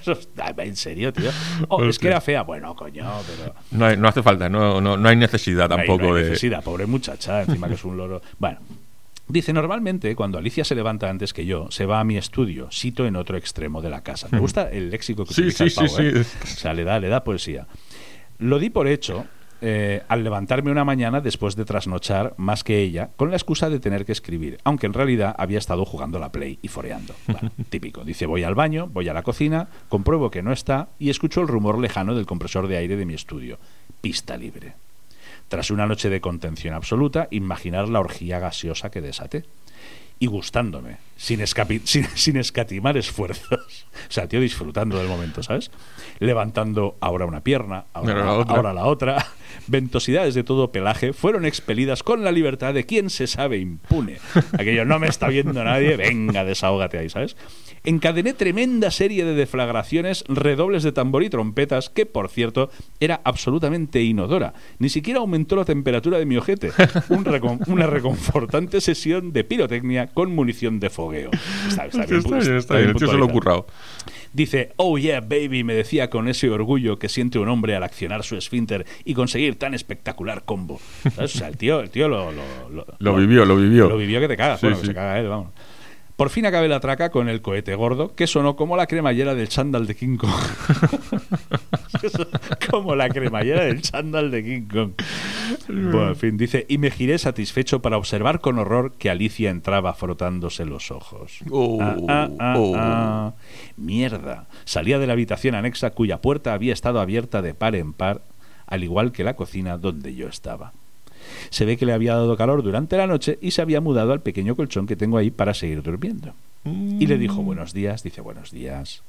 En serio, tío. Oh, es que era fea. Bueno, coño, pero... no, hay- no hace falta, no, no, no hay necesidad hay- tampoco no hay de. necesidad, pobre muchacha, encima que es un loro. Bueno, dice, normalmente cuando Alicia se levanta antes que yo, se va a mi estudio, sito en otro extremo de la casa. Me gusta el léxico que Sí, utiliza sí, el sí, ¿eh? sí. O sea, le da, le da poesía. Lo di por hecho eh, al levantarme una mañana después de trasnochar más que ella, con la excusa de tener que escribir, aunque en realidad había estado jugando la Play y foreando. Bueno, típico. Dice, voy al baño, voy a la cocina, compruebo que no está y escucho el rumor lejano del compresor de aire de mi estudio. Pista libre. Tras una noche de contención absoluta, imaginar la orgía gaseosa que desaté. Y gustándome, sin, sin, sin escatimar esfuerzos. O sea, tío disfrutando del momento, ¿sabes? Levantando ahora una pierna, ahora, Ahora la, la otra. ahora la otra. Ventosidades de todo pelaje fueron expelidas con la libertad de quien se sabe impune. Aquello no me está viendo nadie, venga, desahógate ahí, ¿sabes? Encadené tremenda serie de deflagraciones, redobles de tambor y trompetas, que por cierto era absolutamente inodora. Ni siquiera aumentó la temperatura de mi ojete. Un recon- una reconfortante sesión de pirotecnia con munición de fogueo. Está, está bien, Está bien, está bien bien, el tío se lo currado. Dice, oh yeah, baby, me decía con ese orgullo que siente un hombre al accionar su esfínter y conseguir tan espectacular combo. ¿Sabes? O sea, el tío, el tío lo, lo, lo- Lo vivió, lo vivió. Lo vivió que te cagas. Sí, bueno, que se caga él, vamos. Por fin acabé la traca con el cohete gordo, que sonó como la cremallera del chándal de King Kong. Como la cremallera del chándal de King Kong. Bueno, en fin, dice, y me giré satisfecho para observar con horror que Alicia entraba frotándose los ojos. Oh, Ah, ah, ah, oh. ah. Mierda. Salía de la habitación anexa cuya puerta había estado abierta de par en par, al igual que la cocina donde yo estaba. Se ve que le había dado calor durante la noche y se había mudado al pequeño colchón que tengo ahí para seguir durmiendo. Y le dijo buenos días, dice buenos días,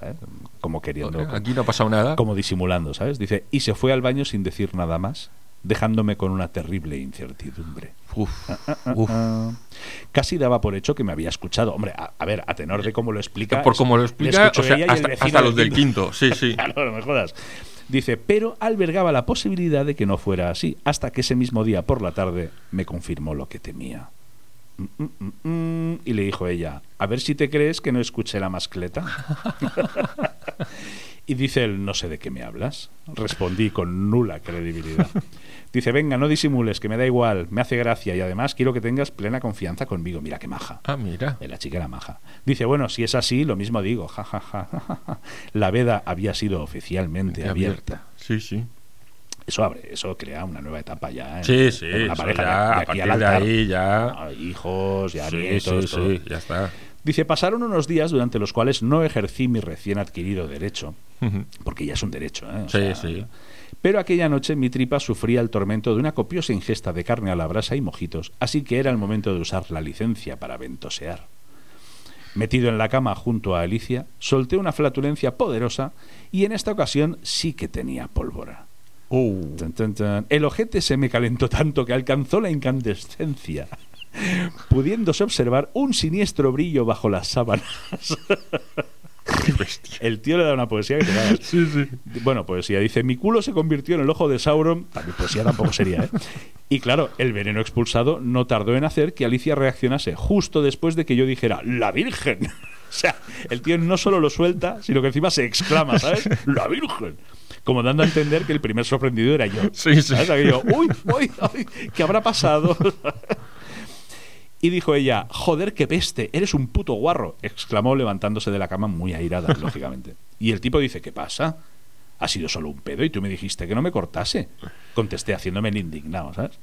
¿sabes? como queriendo, Aquí no ha pasado nada. como disimulando, ¿sabes? Dice, y se fue al baño sin decir nada más, dejándome con una terrible incertidumbre. Uf, Ah, uf. ah. Casi daba por hecho que me había escuchado. Hombre, a, a ver, a tenor de cómo lo explica. Por como lo explica, o sea, hasta, hasta los del quinto. Sí, sí. Claro, no me jodas. Dice, pero albergaba la posibilidad de que no fuera así, hasta que ese mismo día por la tarde me confirmó lo que temía. Mm, mm, mm. Y le dijo ella, a ver si te crees que no escuché la mascleta. y dice él, no sé de qué me hablas. Respondí con nula credibilidad. Dice, venga, no disimules, que me da igual, me hace gracia y además quiero que tengas plena confianza conmigo. Mira qué maja. Ah, mira. Eh, La chica era maja. Dice, bueno, si es así, lo mismo digo. Ja, ja, ja, ja, ja. La veda había sido oficialmente abierta. Sí, sí. Eso abre, eso crea una nueva etapa ya. en- Sí, sí. en eso pareja ya, de- de a partir de ahí ya. Ah, Hijos, ya Sí, nietos, sí, todo. sí, ya está. Dice, pasaron unos días durante los cuales no ejercí mi recién adquirido derecho, porque ya es un derecho, ¿eh? O Sí, sea, sí. Pero aquella noche mi tripa sufría el tormento de una copiosa ingesta de carne a la brasa y mojitos, así que era el momento de usar la licencia para ventosear. Metido en la cama junto a Alicia, solté una flatulencia poderosa y en esta ocasión sí que tenía pólvora. Uh, Tan, tan, tan. El ojete se me calentó tanto que alcanzó la incandescencia, pudiéndose observar un siniestro brillo bajo las sábanas. El tío le da una poesía que te cagas. Sí, sí. Bueno, poesía. Dice, mi culo se convirtió en el ojo de Sauron. También poesía tampoco sería, ¿eh? Y claro, el veneno expulsado no tardó en hacer que Alicia reaccionase justo después de que yo dijera, ¡la Virgen! O sea, el tío no solo lo suelta, sino que encima se exclama, ¿sabes? ¡La Virgen! Como dando a entender que el primer sorprendido era yo. Sí, sí. ¿Sabes? Aquello, ¡Uy, uy, uy! ¿Qué habrá pasado? Y dijo ella, joder, qué peste, eres un puto guarro, exclamó levantándose de la cama muy airada, lógicamente. Y el tipo dice, ¿qué pasa? Ha sido solo un pedo y tú me dijiste que no me cortase. Contesté haciéndome el indignado, ¿sabes?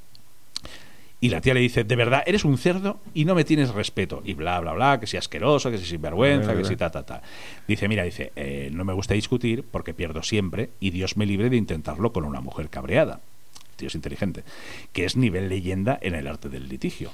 Y la tía le dice, de verdad, eres un cerdo y no me tienes respeto. Y bla, bla, bla, que si asqueroso, que si sinvergüenza, que si ta, ta, ta. Dice, mira, dice, "eh, no me gusta discutir porque pierdo siempre y Dios me libre de intentarlo con una mujer cabreada. Tío es inteligente. Que es nivel leyenda en el arte del litigio.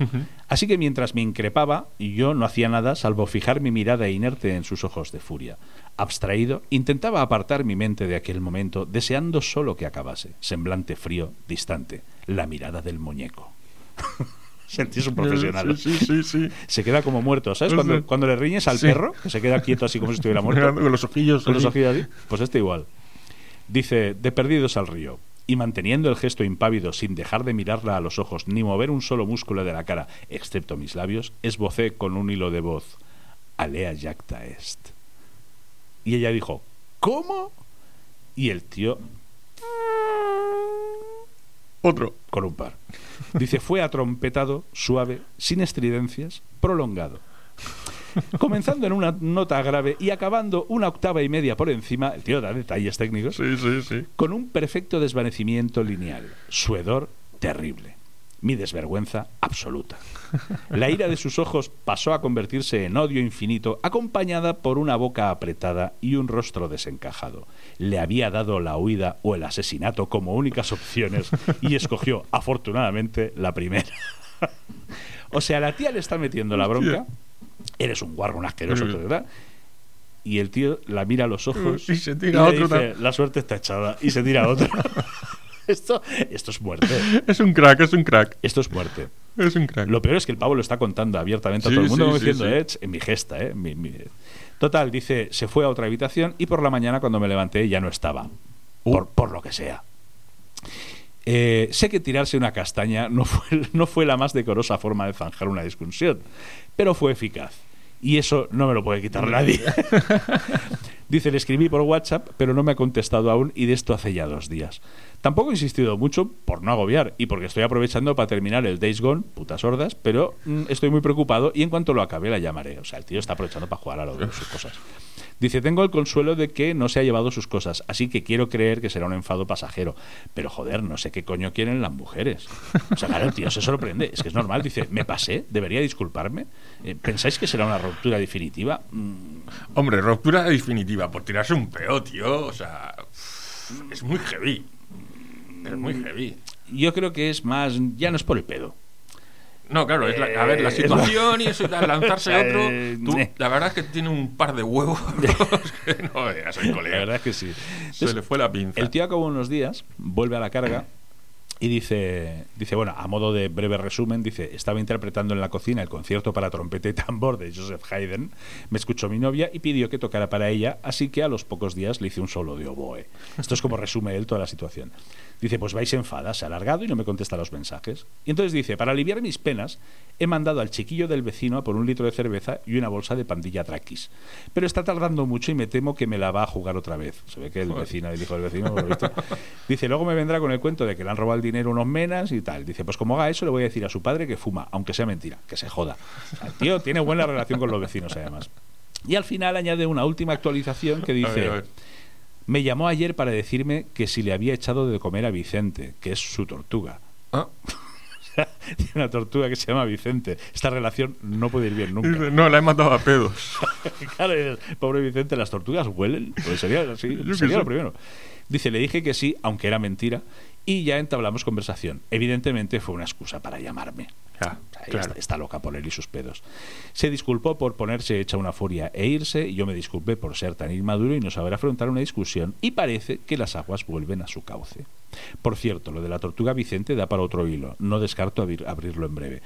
Así que mientras me increpaba, yo no hacía nada salvo fijar mi mirada inerte en sus ojos de furia. Abstraído, intentaba apartar mi mente de aquel momento, deseando solo que acabase. Semblante frío, distante, la mirada del muñeco. Sentís un profesional. Sí, sí, sí, sí. Se queda como muerto, ¿sabes? Cuando, cuando le riñes al perro, que se queda quieto así como si estuviera muerto. Con los ojillos. Con los ojillos así. Pues este igual. Dice, de perdidos al río. Y manteniendo el gesto impávido sin dejar de mirarla a los ojos ni mover un solo músculo de la cara, excepto mis labios, esbocé con un hilo de voz, Alea jacta est. Y ella dijo, ¿cómo? Y el tío, Otro. con un par. Dice, fue atrompetado, suave, sin estridencias, prolongado. Comenzando en una nota grave y acabando una octava y media por encima, el tío da detalles técnicos, Sí, sí, sí. con un perfecto desvanecimiento lineal, su hedor terrible, mi desvergüenza absoluta. La ira de sus ojos pasó a convertirse en odio infinito, acompañada por una boca apretada y un rostro desencajado. Le había dado la huida o el asesinato como únicas opciones y escogió, afortunadamente, la primera. o sea, la tía le está metiendo la bronca. Eres un guarro, un asqueroso, Mm. ¿verdad? Y el tío la mira a los ojos Y se tira otro dice, la suerte está echada y se tira otro. esto, esto es muerte. Es un crack, es un crack. Esto es muerte. Es un crack. Lo peor es que el pavo lo está contando abiertamente a todo el mundo, sí, como sí, diciendo. "Eh, en mi gesta, ¿eh? Mi- mi-". Total, dice, se fue a otra habitación y por la mañana cuando me levanté ya no estaba. Uh. Por, por lo que sea. Eh, sé que tirarse una castaña no fue, no fue la más decorosa forma de zanjar una discusión, pero fue eficaz. Y eso no me lo puede quitar nadie. Dice, le escribí por WhatsApp, pero no me ha contestado aún y de esto hace ya dos días. Tampoco he insistido mucho por no agobiar y porque estoy aprovechando para terminar el Days Gone, putas hordas, pero mm, estoy muy preocupado y en cuanto lo acabe la llamaré. O sea, el tío está aprovechando para jugar a lo de sus cosas. Dice, tengo el consuelo de que no se ha llevado sus cosas, así que quiero creer que será un enfado pasajero. Pero joder, no sé qué coño quieren las mujeres. O sea, claro, el tío se sorprende. Es que es normal. Dice, me pasé, debería disculparme. Eh, ¿Pensáis que será una ruptura definitiva? Mm, Hombre, ruptura definitiva por tirarse un peo, tío. O sea, es muy heavy. Es muy heavy. yo creo que es más, ya no es por el pedo. No, claro, es la, a ver, la Eh, situación y eso lanzarse a otro. Eh, tú, eh. la verdad es que tiene un par de huevos que no veas el La verdad es que sí. Se le fue la pinza. El tío acabó unos días, vuelve a la carga Y dice, dice, bueno, a modo de breve resumen, dice, estaba interpretando en la cocina el concierto para trompeta y tambor de Joseph Haydn, me escuchó mi novia y pidió que tocara para ella, así que a los pocos días le hice un solo de oboe. Esto es como resume él toda la situación. Dice, pues vais enfada, se ha alargado y no me contesta los mensajes. Y entonces dice, para aliviar mis penas, he mandado al chiquillo del vecino a por un litro de cerveza y una bolsa de pandilla traquis. Pero está tardando mucho y me temo que me la va a jugar otra vez. Se ve que el vecino, el hijo del vecino, por lo visto. Dice, luego me vendrá con el cuento de que le han robado el dinero unos menas y tal. Dice, pues como haga eso, le voy a decir a su padre que fuma, aunque sea mentira, que se joda. O sea, el tío tiene buena relación con los vecinos, además. Y al final añade una última actualización que dice... A ver, a ver. Me llamó ayer para decirme que si le había echado de comer a Vicente, que es su tortuga. Ah. Tiene una tortuga que se llama Vicente. Esta relación no puede ir bien nunca. No, la he matado a pedos. Claro, pobre Vicente, ¿las tortugas huelen? Pues sería, sí, sería lo primero. Dice, le dije que sí, aunque era mentira, y ya entablamos conversación. Evidentemente fue una excusa para llamarme. Claro. está, está loca por él y sus pedos. Se disculpó por ponerse hecha una furia e irse, y yo me disculpé por ser tan inmaduro y no saber afrontar una discusión, y parece que las aguas vuelven a su cauce. Por cierto, lo de la tortuga Vicente da para otro hilo. No descarto abrir- abrirlo en breve.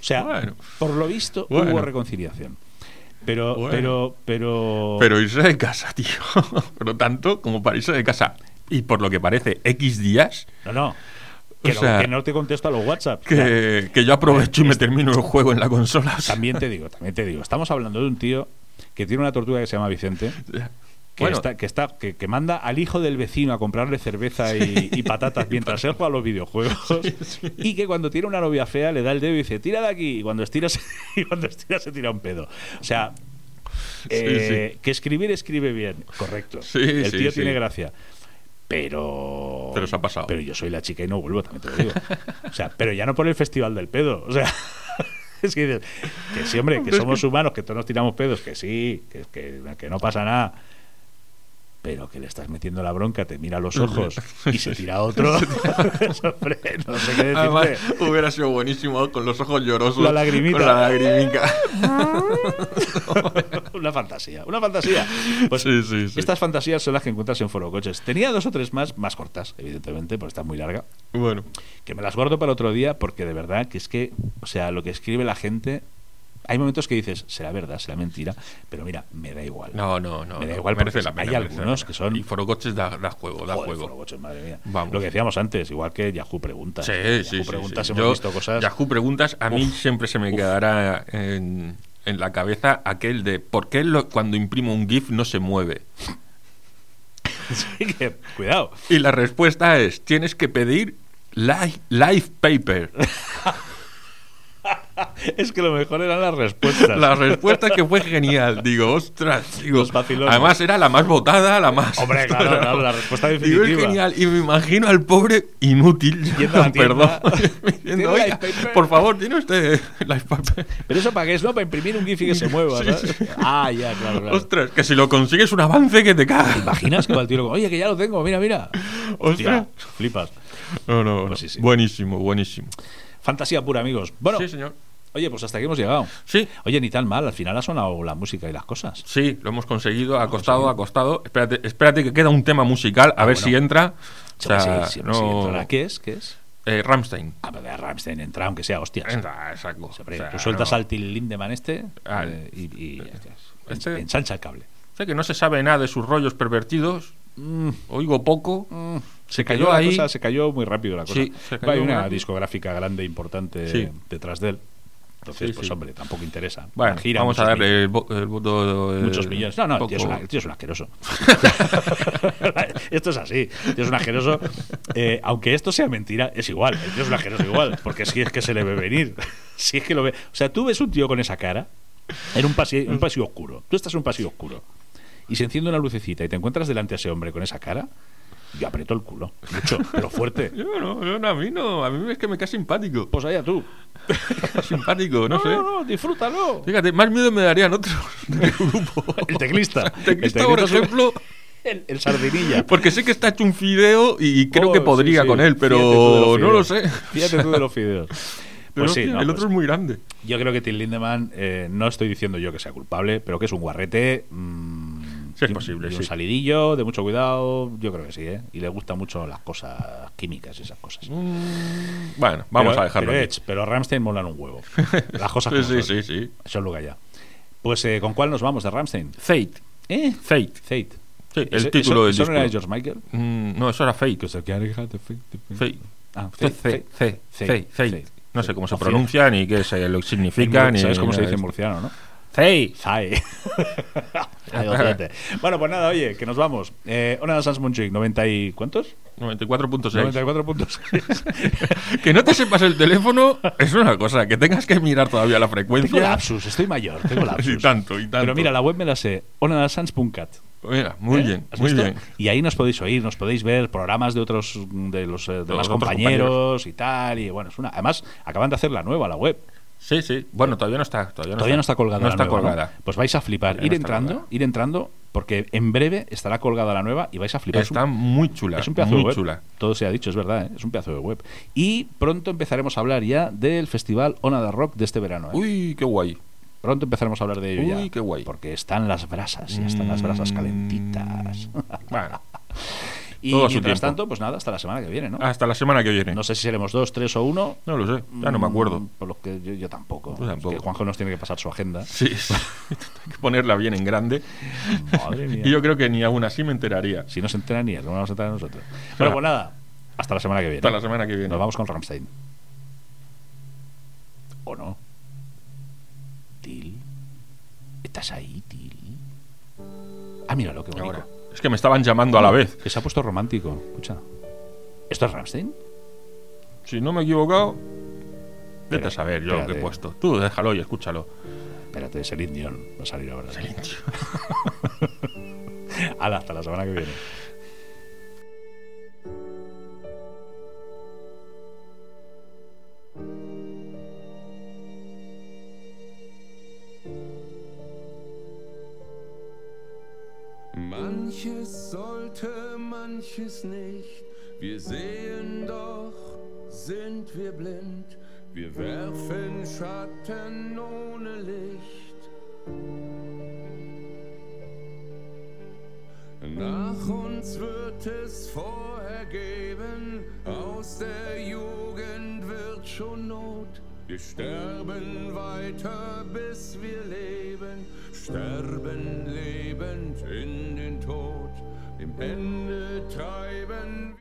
O sea, Bueno. por lo visto Bueno. hubo reconciliación. Pero, Bueno. pero, pero, Pero irse de casa, tío. Pero tanto como para irse de casa. Y por lo que parece, X días, no, no. Que, O no, sea, que no te contesto a los WhatsApp. Que, que yo aprovecho y me termino el juego en la consola. También te digo, también te digo. Estamos hablando de un tío que tiene una tortuga que se llama Vicente. Que, Bueno. está, que, está, que, que manda al hijo del vecino a comprarle cerveza y, y patatas mientras él juega a los videojuegos y que cuando tiene una novia fea le da el dedo y dice tira de aquí y cuando estira se, y cuando estira se tira un pedo o sea eh, que escribir escribe bien correcto el tío tiene gracia pero Pero se ha pasado. pero yo soy la chica y no vuelvo también te lo digo o sea pero ya no por el festival del pedo o sea es que que sí hombre que somos humanos que todos nos tiramos pedos que sí que, que, que no pasa nada pero que le estás metiendo la bronca, te mira a los ojos y se tira otro. Hombre, no sé qué Además, hubiera sido buenísimo con los ojos llorosos. La lagrimita. Con la lagrimica. una fantasía, una fantasía. Pues Sí, sí, sí. estas fantasías son las que encuentras en Foro Coches. Tenía dos o tres más, más cortas, evidentemente, porque está muy larga, Bueno, que me las guardo para otro día porque de verdad que es que, o sea, lo que escribe la gente, hay momentos que dices, será verdad, será mentira, pero mira, me da igual. no, no, no. Me da no, igual merece porque la pena. hay la algunos que son- Y Forocoches da, da juego, da Joder, juego. Foro Coches, madre mía. Vamos. Lo que decíamos antes, igual que Yahoo Preguntas. Sí, Yahoo sí, Preguntas sí. hemos Yo, visto cosas. Yahoo Preguntas, a mí siempre se me Uf. quedará en, en la cabeza aquel de ¿por qué lo- cuando imprimo un GIF no se mueve? Que, cuidado. Y la respuesta es, tienes que pedir live, live paper. Es que lo mejor eran las respuestas. La respuesta que fue genial. Digo, ostras, digo, además era la más votada, la más... Hombre, claro, claro, la respuesta Digo, definitiva. es genial. Y me imagino al pobre inútil, Yendo a la perdón, tienda. diciendo, ¿Tiene "Oiga, live paper?" por favor, ¿tiene usted live paper? Pero eso para qué es, ¿no? Para imprimir un GIF y que se mueva, Sí, ¿sabes? sí. Ah, ya, claro, claro. Ostras, que si lo consigues un avance que te ¿Te cagas. imaginas que va el tío? Oye, que ya lo tengo, mira, mira. Ostras. flipas. No, no, no. Pues sí. Buenísimo, buenísimo. Fantasía pura, amigos. Bueno, Sí, señor. Oye, pues hasta aquí hemos llegado. Sí, Oye, ni tan mal, al final ha sonado la música y las cosas. sí, lo hemos conseguido, acostado, acostado. Espérate, espérate que queda un tema musical, a ver bueno. si entra. O sea, sí, sí no- entrará. ¿Qué es? ¿Qué es? eh, Ramstein. Ah, pero de Rammstein entra, aunque sea hostias. Entra, exacto. O sea, tú sueltas no. al Till Lindemann este Ah, eh, y, está. este- ensancha el cable. Sé que no se sabe nada de sus rollos pervertidos. Mm, Oigo poco. mm. Se cayó cayó ahí. cosa, se cayó muy rápido la cosa. Sí, Hay una discográfica grande, importante detrás de él. Entonces, Sí, pues sí. hombre, tampoco interesa. Bueno, Gira vamos a darle el, vo- el voto. eh, Muchos millones. No, no, el tío, es poco- una- el tío es un asqueroso. esto es así. El tío es un asqueroso. Eh, aunque esto sea mentira, es igual. El tío es un asqueroso igual. Porque si es que se le ve venir. Si es que lo ve. O sea, tú ves un tío con esa cara en un pasillo, un pasillo oscuro. Tú estás en un pasillo oscuro. Y se enciende una lucecita y te encuentras delante a ese hombre con esa cara. Yo aprieto el culo. Mucho, pero fuerte. Yo no, yo no, a mí no, a mí es que me cae simpático. Pues allá tú. simpático, no, No, sé. no, no, disfrútalo. Fíjate, más miedo me darían otros del grupo. El teclista. El teclista, por ejemplo, El, el sardinilla. porque sé que está hecho un fideo y creo Oh, que podría sí. con él, pero no lo sé. Fíjate tú de los fideos. Pero Pues sí, no, el pues otro es muy grande. Yo creo que Till Lindemann, eh, no estoy diciendo yo que sea culpable, pero que es un guarrete. mm, Sí, es posible, y un sí. salidillo, de mucho cuidado, yo creo que sí, ¿eh? Y le gustan mucho las cosas químicas y esas cosas. Bueno, vamos Pero- a dejarlo. Pero. Edge, pero Ramstein molan un huevo. Las cosas Sí, como sí, sí, sí. Eso es lo que. Pues, eh, ¿con cuál nos vamos de Ramstein? Fate. ¿Eh? Fate. Fate. Sí, el ¿Ese- título eso, del ¿Eso no era de disco. George Michael? Mm, no, eso era Fate. Fate. Fate. Ah, Fate, Fate. Fate, Fate, Fate. No sé cómo se pronuncia, ni qué se lo significa, ni ¿Sabes cómo se dice en murciano, no? Ay, ojete. bueno, pues nada, oye, que nos vamos. Eh, Ona de Sans Montjuic, 90 y... ¿Cuántos? 94.6. 94.6. Que no te sepas el teléfono es una cosa, que tengas que mirar todavía la tengo frecuencia. lapsus, estoy mayor, tengo lapsus. Y tanto, y tanto. Pero mira, la web me la sé, onadasans.cat. Mira, muy ¿Eh? bien, ¿Has muy visto? bien. Y ahí nos podéis oír, nos podéis ver programas de otros de los eh, demás otros compañeros y tal. Y bueno, es una. Además, acaban de hacer la nueva, la web. Sí, sí. Bueno, todavía no está. Todavía no, Todavía no está colgada. No la está nueva, colgada. Pues vais a flipar. Todavía Ir está entrando, colgada. ir entrando, porque en breve estará colgada la nueva y vais a flipar. Es un- Está muy chula. Es un pedazo muy de web. chula. Todo se ha dicho, es verdad, ¿eh? es un pedazo de web. Y pronto empezaremos a hablar ya del festival Onada Rock de este verano. ¿eh? Uy, qué guay. Pronto empezaremos a hablar de ello Uy, ya. qué guay. Porque están las brasas, ya están las brasas calentitas. Mm, Bueno, y Todo mientras tanto, pues nada, hasta la semana que viene, ¿no? hasta la semana que viene. No sé si seremos dos, tres o uno. No lo sé, ya no me acuerdo. Mm, Por lo que yo, yo tampoco. Yo tampoco. Es que Juanjo nos tiene que pasar su agenda. Sí, sí. hay que ponerla bien en grande. Madre mía. Y yo creo que ni aún así me enteraría. Si no se entera ni él, no vamos a enterar nosotros. Bueno, pues nada, hasta la semana que viene. Hasta la semana que viene. Nos vamos con Ramstein. ¿O no? Til. ¿Estás ahí, Til? Ah, mira lo que bonito. Ahora. Es que me estaban llamando a la vez. Que se ha puesto romántico. Escucha. ¿Esto es Ramstein? Si no me he equivocado, vete a saber yo lo que he puesto. Tú déjalo y escúchalo. Espérate, es el Dion. Va a salir ahora. Hala, hasta la semana que viene. Manches sollte, manches nicht. Wir sehen doch, sind wir blind. Wir werfen Schatten ohne Licht. Nach uns wird es vorher geben, aus der Jugend wird schon Not. Wir sterben weiter, bis wir leben, sterben lebend in den Tod. Dem Ende treiben